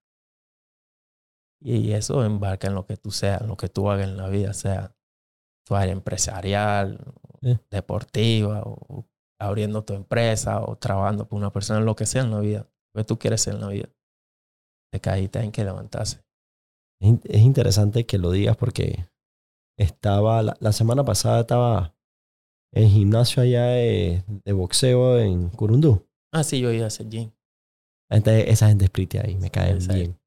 Y eso embarca en lo que tú seas, en lo que tú hagas en la vida, sea tu área empresarial,
Sí.
deportiva, o abriendo tu empresa, o trabajando por una persona, lo que sea en la vida, lo que tú quieres ser en la vida. Te caíste, hay que levantarse.
Es interesante que lo digas porque estaba, la, la semana pasada estaba en el gimnasio allá de, de boxeo en Curundú.
Ah, sí, yo iba a hacer gym.
Gente- esa gente split ahí, me caen
Esa-
bien.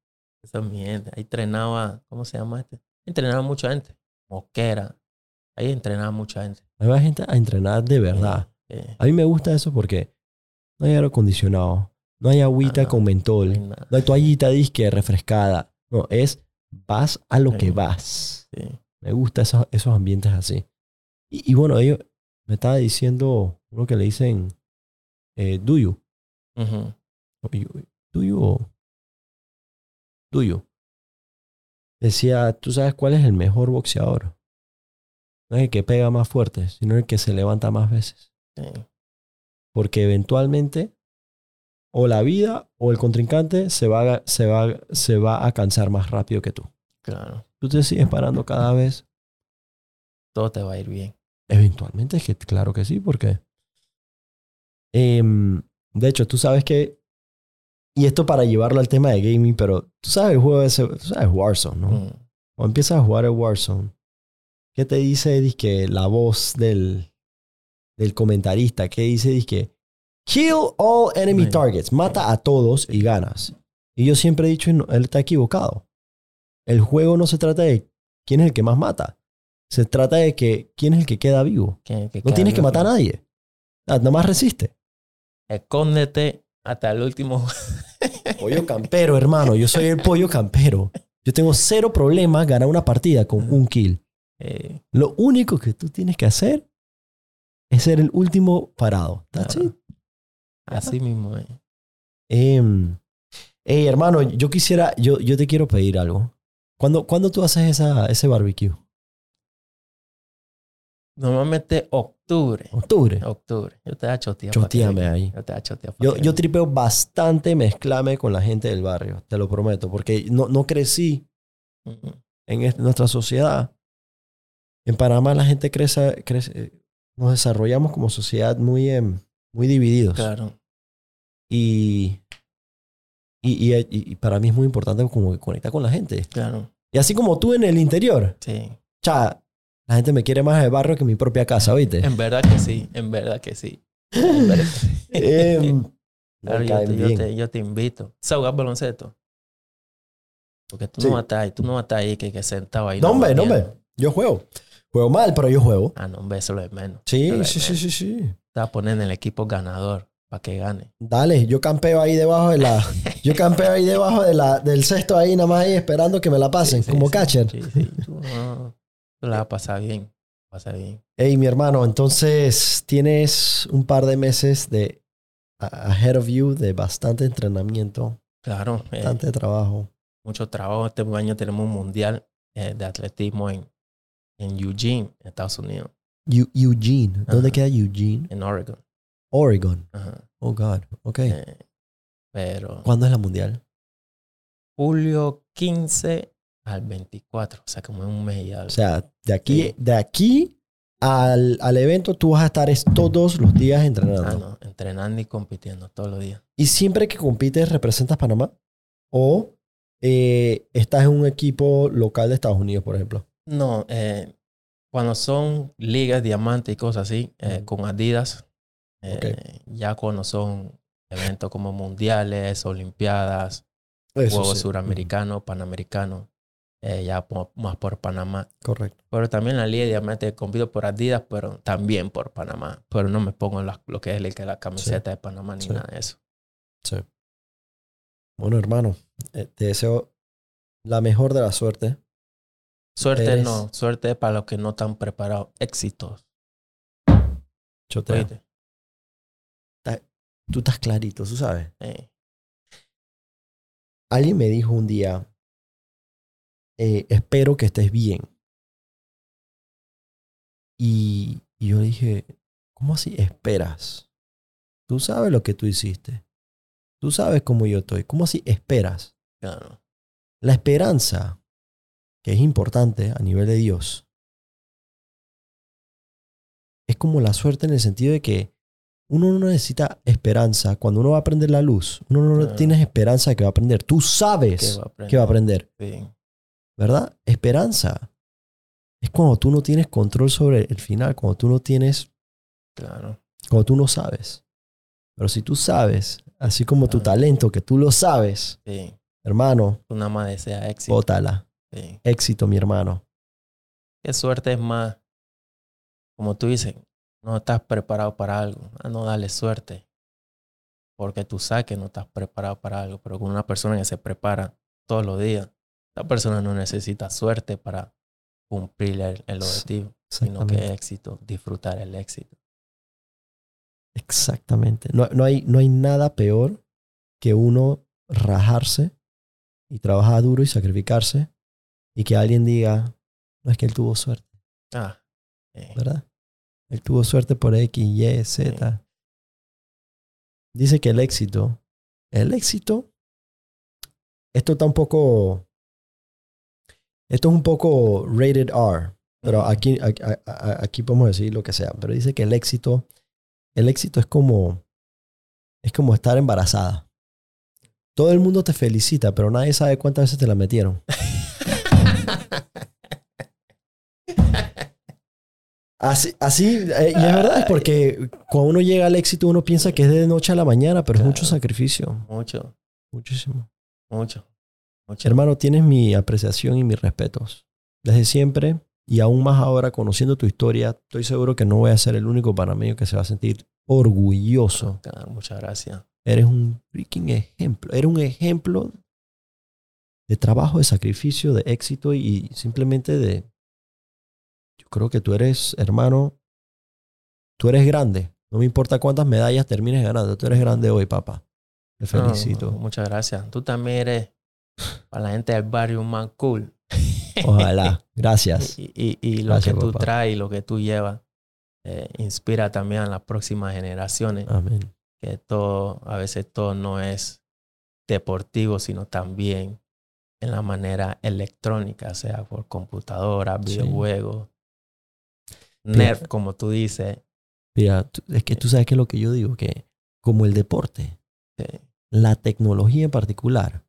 Esa es mi gente. Ahí entrenaba, ¿cómo se llama este? Entrenaba mucha gente. Moquera. Ahí entrenaba mucha gente.
Ahí va gente a entrenar de verdad. A mí me gusta eso porque no hay aire acondicionado, no hay agüita
Ah, no.
con mentol,
no hay nada.
no hay toallita disque refrescada. No, es vas a lo que vas.
Sí.
Me gusta esos, esos ambientes así. Y, y bueno, ellos me estaba diciendo uno que le dicen eh, do you. Do you do you. Decía, ¿tú sabes cuál es el mejor boxeador? No es el que pega más fuerte, sino el que se levanta más veces.
Sí.
Porque eventualmente o la vida o el contrincante se va, se va, se va a cansar más rápido que tú.
Claro.
Tú te sigues parando cada vez.
Todo te va a ir bien.
Eventualmente es que claro que sí, porque em, de hecho tú sabes que y esto para llevarlo al tema de gaming, pero tú sabes el juego ese, tú sabes Warzone, ¿no?
Mm.
Cuando empiezas a jugar el Warzone, ¿qué te dice que la voz del del comentarista? ¿Qué dice que kill all enemy targets, mata a todos y ganas? Y yo siempre he dicho, no, él está equivocado. El juego no se trata de quién es el que más mata. Se trata de que quién es el que queda vivo.
Que-
No tienes que matar a nadie. Ah, Nada más resiste.
Escóndete hasta el último.
Pollo campero, hermano. Yo soy el pollo campero. Yo tengo cero problemas ganar una partida con un kill.
Eh,
Lo único que tú tienes que hacer es ser el último parado.
Claro. así mismo. eh.
Em, hey, hermano, yo quisiera, yo, yo te quiero pedir algo. ¿Cuándo, ¿cuándo tú haces esa, ese barbecue?
Normalmente octubre.
Octubre.
Octubre. Yo te da chotea.
Choteame ahí.
Yo te da chotea.
Yo, yo tripeo bastante mezclame con la gente del barrio, te lo prometo, porque no, no crecí en es- nuestra sociedad. En Panamá la gente crece, crece nos desarrollamos como sociedad muy, muy divididos.
Claro.
Y, y, y, y para mí es muy importante como que conectar con la gente.
Claro.
Y así como tú en el interior,
Sí.
cha, la gente me quiere más en el barrio que en mi propia casa, ¿oíste?
En verdad que sí. En verdad que sí. En verdad que sí. Claro,
me
yo, te, yo, te, yo te invito. ¿Sabes baloncesto? Porque tú
Sí.
no estar ahí, tú no estar ahí que, que sentado ahí.
No, hombre, no, hombre. Yo juego. Juego mal, pero yo juego.
Ah, no, hombre, eso es lo de menos.
Sí,
es
sí, sí, sí, sí.
Te vas a poner en el equipo ganador para que gane.
Dale, yo campeo ahí debajo de la. Yo campeo ahí debajo de la, del cesto ahí, nada más ahí esperando que me la pasen,
Sí, sí,
como
sí,
catcher.
Sí, sí. Tú, no, tú la vas a pasar bien. Pasar bien.
Hey, mi hermano, entonces tienes un par de meses de a- ahead of you de bastante entrenamiento,
Claro. eh,
bastante trabajo.
mucho trabajo. Este año tenemos un mundial eh, de atletismo en, en Eugene, Estados Unidos,
Eu- Eugene, ¿dónde queda Eugene?
en Oregon.
Oregon.
Ajá.
Oh, God. Ok.
Eh, pero
¿Cuándo es la mundial?
julio 15 al 24, o sea, como en un mes y algo.
O sea, de aquí,
Sí.
de aquí al, al evento tú vas a estar es todos los días entrenando.
Ah, no, entrenando y compitiendo todos los días.
¿Y siempre que compites representas Panamá? ¿O eh, estás en un equipo local de Estados Unidos, por ejemplo?
No, eh, cuando son ligas, diamantes y cosas así, eh, con Adidas, eh, ya cuando son eventos como mundiales, olimpiadas,
Eso
Juegos
sí.
Suramericanos, Panamericanos, eh, ya más por Panamá.
Correcto.
Pero también la liga de diamantes compito por Adidas, pero también por Panamá. Pero no me pongo la- lo que es el, la camiseta de Panamá ni
Sí.
nada de eso.
Sí. Bueno, hermano, eh, te deseo la mejor de la suerte.
Suerte
Eres-
no, suerte para los que no están preparados. Éxitos. ¿oíste?
Tú estás clarito, tú sabes.
Eh,
Alguien me dijo un día, eh, espero que estés bien. Y, y yo dije, ¿cómo así esperas? Tú sabes lo que tú hiciste. Tú sabes cómo yo estoy. ¿Cómo así esperas?
claro.
La esperanza, que es importante a nivel de Dios, es como la suerte en el sentido de que uno no necesita esperanza. Cuando uno va a prender la luz, uno no tienes esperanza de que va a aprender. Tú
¿Qué
sabes
aprender?
que va a aprender.
Sí,
¿verdad? Esperanza. Es cuando tú no tienes control sobre el final, cuando tú no tienes,
claro.
cuando tú no sabes. Pero si tú sabes, así como tu talento, que tú lo sabes,
Sí.
hermano,
Tú nada más deseas éxito.
bótala.
Sí.
Éxito, mi hermano.
¿Qué suerte es más? Como tú dices, no estás preparado para algo. A no darle suerte. Porque tú sabes que no estás preparado para algo. Pero con una persona que se prepara todos los días, esa persona no necesita suerte para cumplir el, el objetivo, sino que éxito, disfrutar el éxito.
Exactamente. No, no hay, no hay nada peor que uno rajarse y trabajar duro y sacrificarse y que alguien diga, no es que él tuvo suerte.
Ah, eh,
¿verdad? Él tuvo suerte por X, Y, Z. Dice que el éxito, el éxito, esto está un poco, esto es un poco rated R, pero aquí, aquí, aquí podemos decir lo que sea, pero dice que el éxito, el éxito es como, es como estar embarazada. Todo el mundo te felicita, pero nadie sabe cuántas veces te la metieron. Así, así eh, y es verdad, es porque cuando uno llega al éxito uno piensa que es de noche a la mañana, pero es mucho sacrificio,
mucho,
muchísimo.
mucho, mucho.
Hermano, tienes mi apreciación y mis respetos. Desde siempre y aún más ahora conociendo tu historia, estoy seguro que no voy a ser el único panameño que se va a sentir orgulloso.
Claro, muchas gracias.
Eres un freaking ejemplo, eres un ejemplo de trabajo, de sacrificio, de éxito y simplemente de... Creo que tú eres, hermano, tú eres grande. No me importa cuántas medallas termines ganando, tú eres grande hoy, papá. Te
No,
felicito.
muchas gracias. Tú también eres para la gente del barrio un man cool.
Ojalá. Gracias.
Y, y- y lo
Gracias,
que tú
papá.
traes y lo que tú llevas eh, inspira también a las próximas generaciones.
Amén.
Que todo, a veces todo no es deportivo, sino también en la manera electrónica, sea por computadora, videojuegos. Nerf, como tú dices.
Mira, es que tú sabes que es lo que yo digo, que como el deporte,
Sí,
la tecnología en particular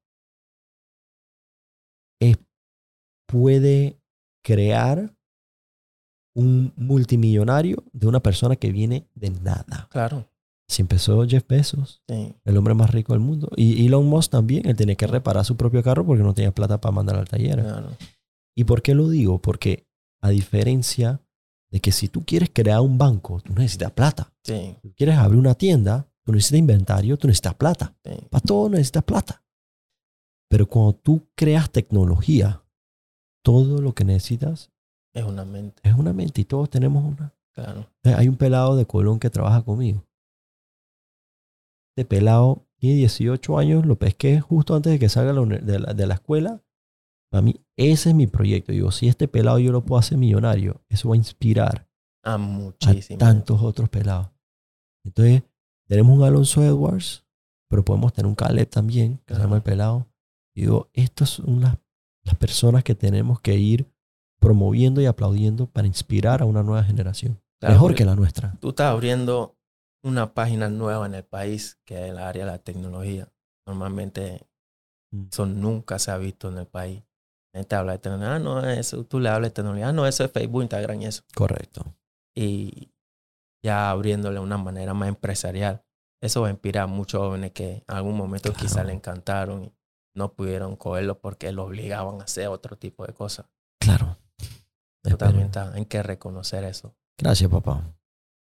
es- puede crear un multimillonario de una persona que viene de nada.
claro.
Así empezó Jeff Bezos,
Sí.
el hombre más rico del mundo. Y Elon Musk también, él tenía que reparar su propio carro porque no tenía plata para mandar al taller.
Claro.
¿Y por qué lo digo? Porque a diferencia de que si tú quieres crear un banco, tú necesitas plata.
Sí.
Si tú quieres abrir una tienda, tú necesitas inventario, tú necesitas plata.
Sí.
Para todo necesitas plata. Pero cuando tú creas tecnología, todo lo que necesitas
Es una mente.
es una mente y todos tenemos una.
Claro.
Hay un pelado de Colón que trabaja conmigo. Este pelado tiene 18 años, lo pesqué justo antes de que salga de la, de la escuela. Para mí, ese es mi proyecto. Digo, si este pelado yo lo puedo hacer millonario, eso va a inspirar
A
a
muchísimo.
tantos otros pelados. Entonces, tenemos un Alonso Edwards, pero podemos tener un Caleb también, que se llama el pelado. Digo, estas son las, las personas que tenemos que ir promoviendo y aplaudiendo para inspirar a una nueva generación.
Claro,
Mejor que la nuestra.
Tú estás abriendo una página nueva en el país, que es el área de la tecnología. Normalmente
Mm.
eso nunca se ha visto en el país. Gente habla de tecnología. Ah, no, eso. Tú le hablas de tecnología. Ah, no, eso es Facebook, Instagram y eso.
Correcto.
y ya abriéndole una manera más empresarial. Eso va a inspirar a muchos jóvenes que en algún momento
Claro.
quizás le encantaron y no pudieron cogerlo porque lo obligaban a hacer otro tipo de cosas.
Claro.
Pero también está- hay que reconocer eso.
Gracias, papá.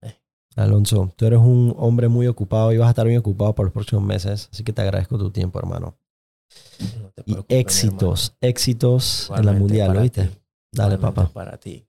Eh.
Alonso, tú eres un hombre muy ocupado y vas a estar muy ocupado por los próximos meses, así que te agradezco tu tiempo, hermano.
Te
Y éxitos, éxitos en la mundial, ¿oíste? Dale, papá.
Para ti.